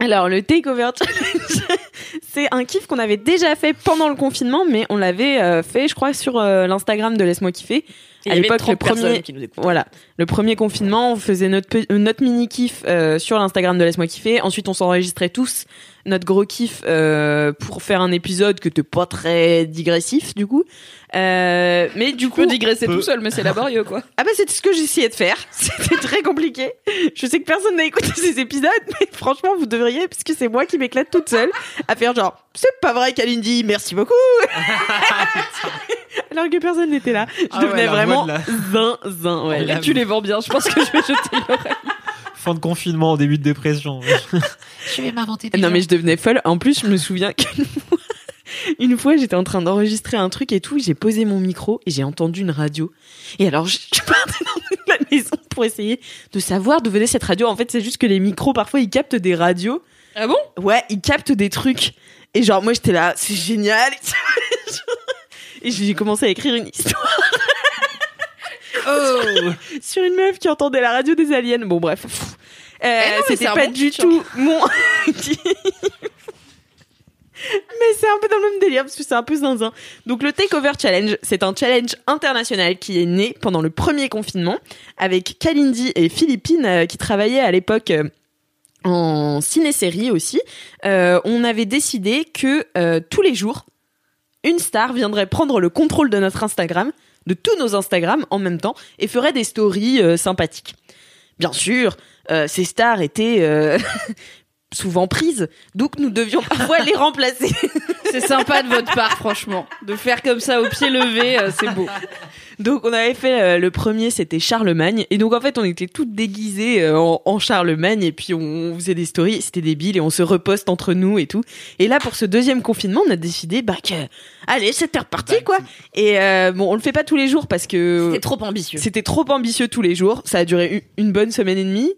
Alors, le Takeover Challenge, c'est un kiff qu'on avait déjà fait pendant le confinement, mais on l'avait euh, fait, je crois, sur euh, l'Instagram de Laisse-moi kiffer. À l'époque, le 30 personnes premier, qui nous écoutent. voilà, le premier confinement, on faisait notre, euh, notre mini kiff euh, sur l'Instagram de Laisse-moi kiffer. Ensuite, on s'enregistrait tous notre gros kiff euh, pour faire un épisode que t'es pas très digressif, du coup. Euh, mais du coup, peux digresser Peu. tout seul, mais c'est laborieux, quoi. ah bah c'est ce que j'essayais de faire. C'était très compliqué. Je sais que personne n'a écouté ces épisodes, mais franchement vous devriez, parce que c'est moi qui m'éclate toute seule à faire genre c'est pas vrai Kalindi, merci beaucoup. Alors que personne n'était là. Je Ah devenais la vraiment là. zinzin. Ouais. La- tu les vends bien, je pense que je vais jeter une oreille. Fin de confinement, début de dépression. Je vais m'inventer Non mais je devenais folle. En plus je me souviens qu'une fois, une fois j'étais en train d'enregistrer un truc et tout, j'ai posé mon micro et j'ai entendu une radio. Et alors je je partais dans toute la maison pour essayer de savoir d'où venait cette radio. En fait c'est juste que les micros parfois ils captent des radios. Ah bon? Ouais, ils captent des trucs. Et genre, moi, j'étais là, c'est génial. Et j'ai commencé à écrire une histoire oh sur une meuf qui entendait la radio des aliens. Bon, bref. Euh, Eh c'est pas du pitch, tout mon. Mais c'est un peu dans le même délire parce que c'est un peu zinzin. Donc le Takeover Challenge, c'est un challenge international qui est né pendant le premier confinement avec Kalindi et Philippine euh, qui travaillaient à l'époque euh, en ciné-série aussi. Euh, on avait décidé que tous les jours, une star viendrait prendre le contrôle de notre Instagram, de tous nos Instagrams en même temps, et ferait des stories sympathiques. Bien sûr, ces stars étaient souvent prises, donc nous devions parfois les remplacer. C'est sympa de votre part, franchement. De faire comme ça au pied levé, euh, c'est beau. Donc on avait fait euh, le premier, c'était Charlemagne, et donc en fait on était toutes déguisées euh, en, en Charlemagne, et puis on, on faisait des stories, c'était débile, et on se reposte entre nous et tout. Et là pour ce deuxième confinement, on a décidé bah que allez c'était reparti Bah, quoi. Et bon on le fait pas tous les jours parce que C'était trop ambitieux. C'était trop ambitieux tous les jours. Ça a duré une bonne semaine et demie.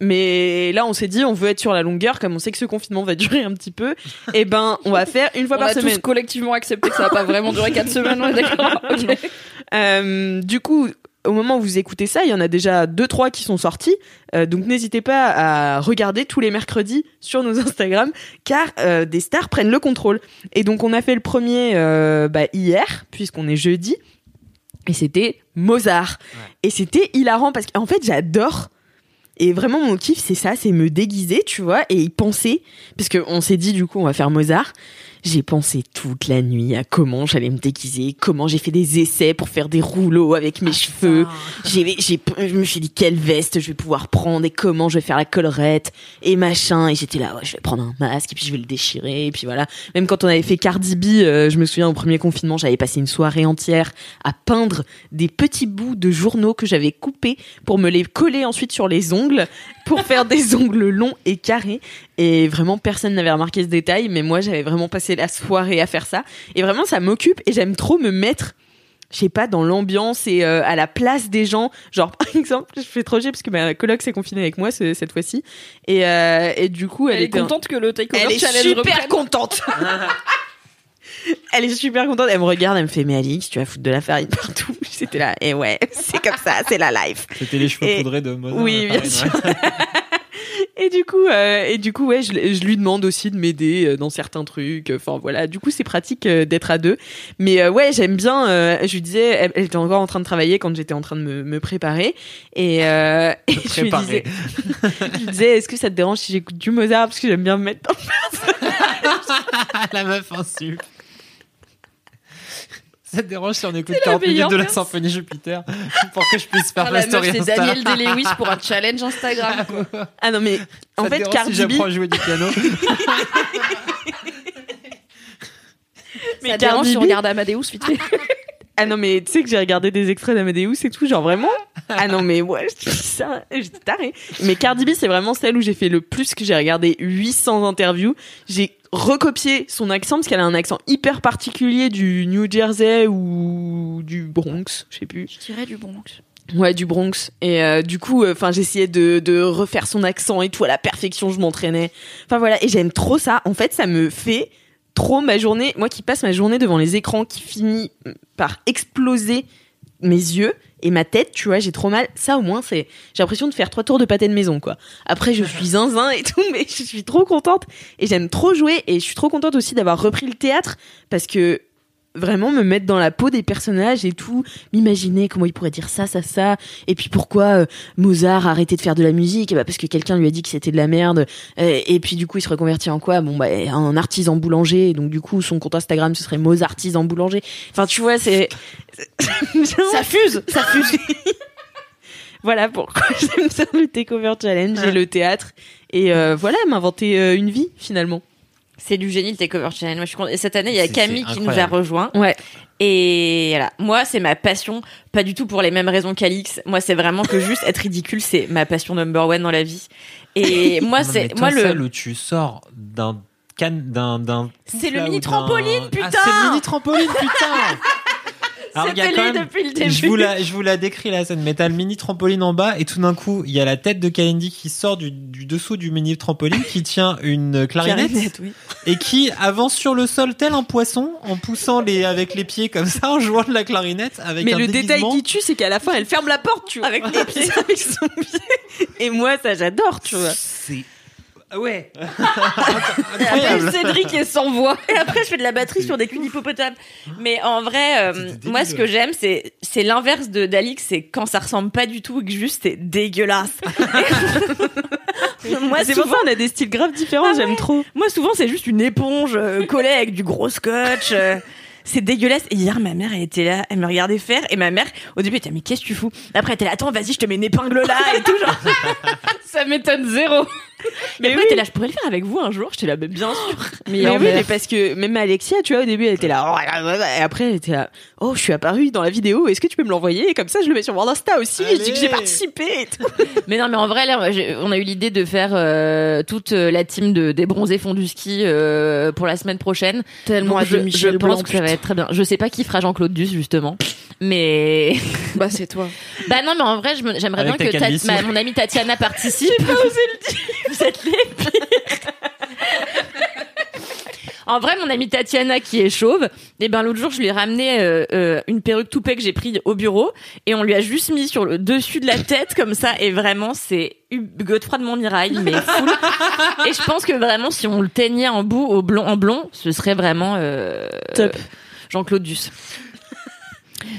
Mais là, on s'est dit, on veut être sur la longueur, comme on sait que ce confinement va durer un petit peu. Et ben, on va faire une fois On par a semaine. tous collectivement accepté que ça va pas vraiment durer 4 semaines, on est d'accord. Euh, du coup, au moment où vous écoutez ça, il y en a déjà deux, trois qui sont sortis. Euh, donc, n'hésitez pas à regarder tous les mercredis sur nos Instagram, car euh, des stars prennent le contrôle. Et donc, on a fait le premier euh, bah, hier, puisqu'on est jeudi. Et c'était Mozart. Et c'était hilarant parce qu'en fait, j'adore. Et vraiment, mon kiff, c'est ça, c'est me déguiser, tu vois, et y penser. Parce qu'on s'est dit, du coup, on va faire Mozart. J'ai pensé toute la nuit à comment j'allais me déguiser, comment j'ai fait des essais pour faire des rouleaux avec mes cheveux. J'ai, j'ai, je me suis dit quelle veste je vais pouvoir prendre et comment je vais faire la collerette et machin. Et j'étais là, ouais, je vais prendre un masque et puis je vais le déchirer. Et puis voilà. Même quand on avait fait Cardi B, euh, je me souviens au premier confinement, j'avais passé une soirée entière à peindre des petits bouts de journaux que j'avais coupés pour me les coller ensuite sur les ongles pour faire des ongles longs et carrés. Et vraiment, personne n'avait remarqué ce détail, mais moi, j'avais vraiment passé la soirée à faire ça. Et vraiment, ça m'occupe et j'aime trop me mettre je sais pas, dans l'ambiance et euh, à la place des gens. Genre, par exemple, je fais trop chier parce que ma coloc s'est confinée avec moi ce- cette fois-ci. Et, euh, et du coup, elle, Elle est contente que le takeover Elle est super reprenne. contente. elle est super contente. Elle me regarde, elle me fait, mais Alix, tu vas foutre de la farine partout. J'étais là, et ouais, c'est comme ça, c'est la life. C'était les cheveux Et- poudrés de Mozart. Oui, bien sûr. Et du coup, euh, et du coup, ouais, je, je lui demande aussi de m'aider euh, dans certains trucs. Enfin voilà, du coup, c'est pratique euh, d'être à deux. Mais euh, ouais, j'aime bien. euh, je lui disais, elle, elle était encore en train de travailler quand j'étais en train de me, me préparer. Et, euh, et je lui disais, je lui disais, est-ce que ça te dérange si j'écoute du Mozart? Parce que j'aime bien me mettre dans la meuf insulte. Ça te dérange si on écoute la 40 minutes de la symphonie Jupiter pour que je puisse faire Ah, la meuf, story c'est Insta Daniel Day-Lewis pour un challenge Instagram. quoi. Ah non mais en Ça te fait dérange Cardi si B, j'apprends à jouer du piano mais Ça dérange Cardi si on regarde Amadeus vite fait. Ah non, mais tu sais que j'ai regardé des extraits d'Amadeus et tout, genre vraiment. Ah non, mais ouais, je dis ça, j'étais tarée. Mais Cardi B, c'est vraiment celle où j'ai fait le plus que j'ai regardé 800 interviews. J'ai recopié son accent parce qu'elle a un accent hyper particulier du New Jersey ou du Bronx, je sais plus. Je dirais du bon Ouais, du Bronx. Et euh, du coup, enfin, j'essayais de, de refaire son accent et tout à la perfection. Je m'entraînais. Enfin voilà, et j'aime trop ça. En fait, ça me fait trop ma journée. Moi, qui passe ma journée devant les écrans, qui finit par exploser mes yeux et ma tête, tu vois, j'ai trop mal. Ça, au moins, c'est. J'ai l'impression de faire trois tours de pâté de maison, quoi. Après, je suis zinzin et tout, mais je suis trop contente et j'aime trop jouer et je suis trop contente aussi d'avoir repris le théâtre parce que vraiment me mettre dans la peau des personnages et tout, m'imaginer comment il pourrait dire ça, ça, ça, et puis pourquoi euh, Mozart a arrêté de faire de la musique, et bah parce que quelqu'un lui a dit que c'était de la merde, Euh, et puis du coup il se reconvertit en quoi? Bon bah en artisan boulanger, donc du coup son compte Instagram ce serait Mozartisan boulanger. Enfin tu vois c'est ça fuse, ça fuse. voilà pourquoi j'aime ça le takeover challenge et le théâtre et euh, voilà m'inventer une vie finalement. C'est du génie le Takeover Challenge. Moi, je suis contente. Et cette année, il y a Camille qui nous a rejoint. Ouais. Et voilà. Moi, c'est ma passion. Pas du tout pour les mêmes raisons qu'Alix. Moi, c'est vraiment que juste être ridicule, c'est ma passion number one dans la vie. Et moi, c'est, toi, moi, le, celle où tu sors d'un can d'un d'un C'est le là, mini trampoline, Ah, putain c'est le mini trampoline putain Alors, il y a quand même- depuis le début. Je vous, la, je vous la décris la scène, mais t'as le mini trampoline en bas et tout d'un coup, il y a la tête de Kalindi qui sort du, du dessous du mini trampoline, qui tient une clarinette, Clarinette, oui. et qui avance sur le sol tel un poisson en poussant les, avec les pieds comme ça, en jouant de la clarinette avec Mais un le détail qui tue, c'est qu'à la fin, elle ferme la porte, tu vois. Avec les pieds. avec son pied. Et moi, ça, j'adore, tu vois. C'est Ah ouais, Après. Cédric est sans voix. Et après, je fais de la batterie sur des culs d'hippopotame. Mais en vrai, euh, moi, ce que j'aime, c'est, c'est l'inverse de d'Alix, c'est quand ça ressemble pas du tout et que juste c'est dégueulasse. moi, c'est pour souvent, ça, on a des styles graves différents, Ah j'aime ouais. trop. moi, souvent, c'est juste une éponge euh, collée avec du gros scotch. euh, c'est dégueulasse. Et hier, ma mère, elle était là, elle me regardait faire. Et ma mère, au début, elle était, mais qu'est-ce que tu fous? Après, elle était là, attends, vas-y, je te mets une épingle là et tout, genre. Ça m'étonne zéro. Mais Mais après, oui. était là, je pourrais le faire avec vous un jour. J'étais là, mais bien sûr. Mais, oui, mais parce que même Alexia, tu vois, au début, elle était là, oh, et après, elle était là, oh, je suis apparue dans la vidéo, est-ce que tu peux me l'envoyer? Et comme ça, je le mets sur mon Insta aussi, et je dis que j'ai Allez. participé et tout. Mais non, mais en vrai, là, on a eu l'idée de faire euh, toute euh, la team de des bronzés fonds du ski euh, pour la semaine prochaine. Tellement Donc, je, Michel je Blanc, pense que ça va être très bien. Je sais pas qui fera Jean-Claude Duss justement, mais Bah, c'est toi. bah non, mais en vrai, je me- j'aimerais bien que Ta- calvitie. ma- mon amie Tatiana participe. J'ai pas osé le dire. Vous êtes les pires. En vrai, mon amie Tatiana qui est chauve, et ben l'autre jour je lui ai ramené euh, euh, une perruque toupée que j'ai pris au bureau et on lui a juste mis sur le dessus de la tête comme ça et vraiment c'est Godefroy de Montmirail mais full. et je pense que vraiment si on le teignait en bout au blond en blond, ce serait vraiment euh, Top. Jean-Claude Duss.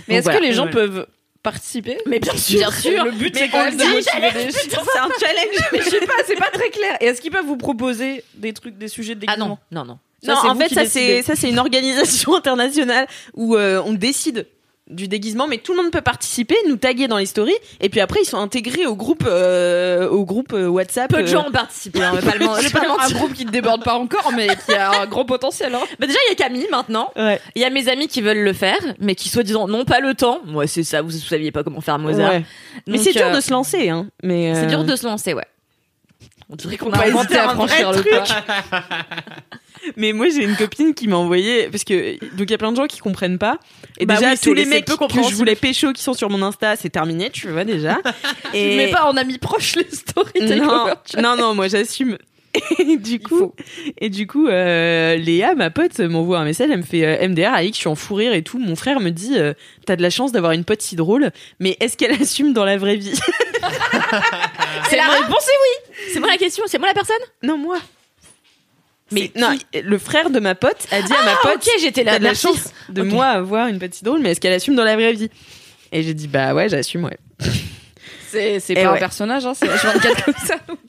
Mais est-ce voilà. que les gens Ouais. peuvent participer Mais bien sûr, Bien sûr. Le but, c'est quand même de motiver. C'est un challenge. Mais je sais pas, c'est pas très clair. Et est-ce qu'ils peuvent vous proposer des trucs, des sujets de Ah non, non, non. Ça, non, en fait, ça c'est ça c'est une organisation internationale où euh, on décide du déguisement, mais tout le monde peut participer, nous taguer dans les stories, et puis après ils sont intégrés au groupe euh, au groupe euh, WhatsApp. Peu de euh, gens ont participé, hein, pas le un groupe qui ne déborde pas encore, mais qui a un gros potentiel. Hein. Bah déjà, il y a Camille maintenant. Ouais. Il y a mes amis qui veulent le faire, mais qui soi-disant n'ont pas le temps. Moi, c'est ça, vous, vous saviez pas comment faire Mozart. Ouais. Mais c'est dur euh, de se lancer, hein. Mais C'est euh, dur de se lancer, ouais. On dirait qu'on On a a inventé à franchir le pas. Mais moi j'ai une copine qui m'a envoyé parce que donc il y a plein de gens qui comprennent pas. Et Bah déjà oui, tous les mecs peu que je voulais pécho qui sont sur mon Insta, c'est terminé, tu vois déjà. Tu mets pas en ami proche les stories non, takeover, tu vois. non, non, moi j'assume. Et du coup, et du coup, euh, Léa, ma pote, m'envoie un message. Elle me fait euh, MDR, Alix, je suis en fou rire et tout. Mon frère me dit, euh, t'as de la chance d'avoir une pote si drôle, mais est-ce qu'elle assume dans la vraie vie? C'est la réponse oui. C'est moi la question, c'est moi la personne? Non, moi. Mais Mais non, le frère de ma pote a dit à ma Ah, pote ok, j'étais là. De la chance de Ok. moi avoir une si drôle, mais est-ce qu'elle assume dans la vraie vie? Et j'ai dit bah ouais, j'assume, ouais. C'est pas un ouais. personnage, hein, c'est H24 comme ça. donc.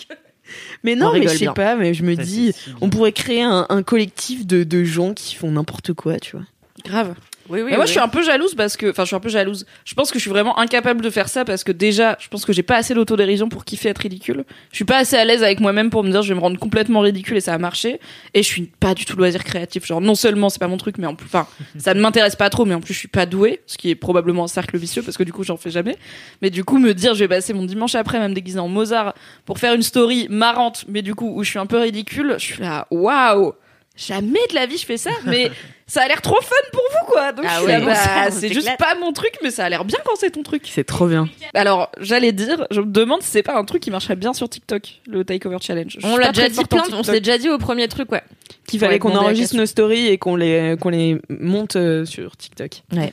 Mais On non, mais je sais bien. pas, mais je me Ça, dis, on pourrait créer un, un collectif de, de gens qui font n'importe quoi, tu vois. Grave. Oui, oui. Mais moi, je suis un peu jalouse parce que, enfin, je suis un peu jalouse. Je pense que je suis vraiment incapable de faire ça parce que déjà, je pense que j'ai pas assez d'autodérision pour kiffer être ridicule. Je suis pas assez à l'aise avec moi-même pour me dire je vais me rendre complètement ridicule et ça va marcher. Et je suis pas du tout loisir créatif. Genre, non seulement c'est pas mon truc, mais en plus, enfin, ça ne m'intéresse pas trop, mais en plus, je suis pas douée, ce qui est probablement un cercle vicieux parce que du coup, j'en fais jamais. Mais du coup, me dire je vais passer mon dimanche après, même déguisé en Mozart, pour faire une story marrante, mais du coup, où je suis un peu ridicule, je suis là, waouh! Jamais de la vie je fais ça, mais ça a l'air trop fun pour vous quoi. Donc Ah ouais, bah, c'est juste clair. pas mon truc, mais ça a l'air bien quand c'est ton truc. C'est trop bien. Alors j'allais dire, je me demande si c'est pas un truc qui marcherait bien sur TikTok, le Takeover Challenge. Je On l'a déjà dit plein, on TikTok. s'est déjà dit au premier truc, ouais. Qu'il fallait qu'on enregistre nos stories et qu'on les, qu'on les monte euh, sur TikTok. Ouais.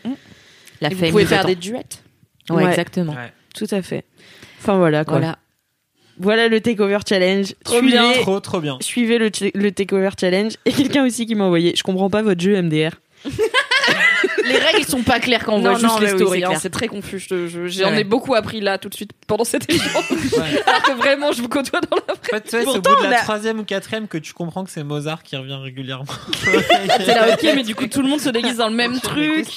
La Et vous pouvez faire temps. des duets. Ouais, Ouais. exactement. Ouais. Tout à fait. Enfin voilà quoi. Voilà, Voilà. le Takeover Challenge. Trop suivez, bien. Trop, trop bien. suivez le, le Takeover Challenge. Et quelqu'un aussi qui m'a envoyé. Je comprends pas votre jeu MDR. Les règles sont pas claires quand on Non, voit juste les mais oui, stories. c'est hein, c'est très confus. Je- je- J'en Ouais. ai beaucoup appris là tout de suite pendant cet échange. Alors que vraiment, je vous côtoie dans la En fait, tu vois, c'est au Pourtant, bout de la a- troisième ou quatrième que tu comprends que c'est Mozart qui revient régulièrement. C'est là, ok, mais du coup, tout le monde se déguise dans le même truc.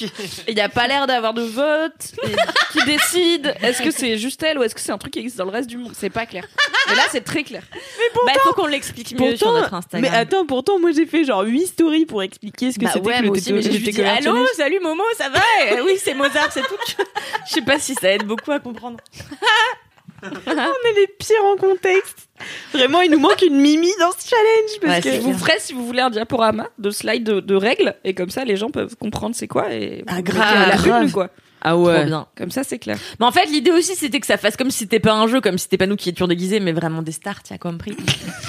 Il n'y a pas l'air d'avoir de vote. Et qui décide? Est-ce que c'est juste elle ou est-ce que c'est un truc qui existe dans le reste du monde? C'est pas clair. Mais là, c'est très clair. Bah, il faut qu'on l'explique mieux sur notre Instagram. mais attends, pourtant, moi j'ai fait genre 8 stories pour expliquer ce que Bah c'était ouais, que le, aussi, mais allô, Challenge. Salut Momo, ça va? Eh Oui, c'est Mozart, c'est tout. Je sais pas si ça aide beaucoup à comprendre. On est les pires en contexte. Vraiment, il nous manque une mimi dans ce challenge. Parce Ouais, que... Je vous ferai, si vous voulez, un diaporama de slide de, de règles. Et comme ça, les gens peuvent comprendre c'est quoi. Et Ah, grave, la quoi. Ah Trop ouais. bien. Comme ça, c'est clair. Mais en fait, l'idée aussi, c'était que ça fasse comme si c'était pas un jeu, comme si c'était pas nous qui étions déguisés, mais vraiment des stars, tu as compris.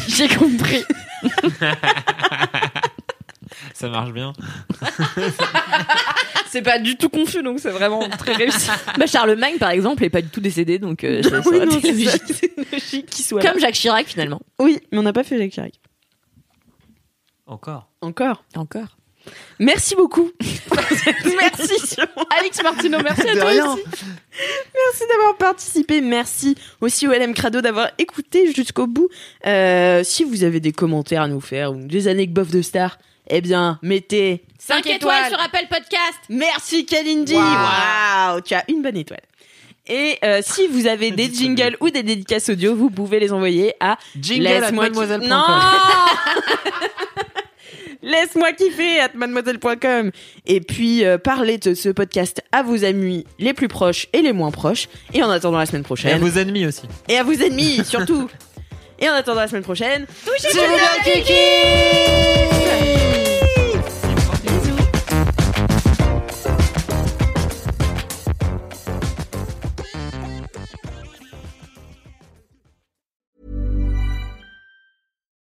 J'ai compris. Ça marche bien. C'est pas du tout confus, donc c'est vraiment très réussi. bah, Charlemagne, par exemple, est pas du tout décédé, donc euh, ça Oui, aurait non, été c'est ça. logique. C'est logique qu'il soit là. Comme Jacques Chirac, finalement. Oui, mais on n'a pas fait Jacques Chirac. Encore. Encore. Encore. Merci beaucoup. Merci. Alix Martino, merci à De toi rien. aussi. Merci d'avoir participé. Merci aussi au LM Crado d'avoir écouté jusqu'au bout. Euh, si vous avez des commentaires à nous faire ou des anecdotes bof de star, eh bien, mettez 5 étoiles sur Apple Podcast. Merci Kalindi. Waouh. Waouh, tu as une bonne étoile. Et euh, si vous avez des jingles ou des dédicaces audio, vous pouvez les envoyer à Jingle at Laisse-moi mademoiselle.com. Non Laisse-moi kiffer at mademoiselle.com et puis euh, parlez de ce podcast à vos amis les plus proches et les moins proches et en attendant la semaine Et à prochaine vos ennemis aussi. et à vos ennemis surtout et en attendant la semaine prochaine touchez-vous bien kiki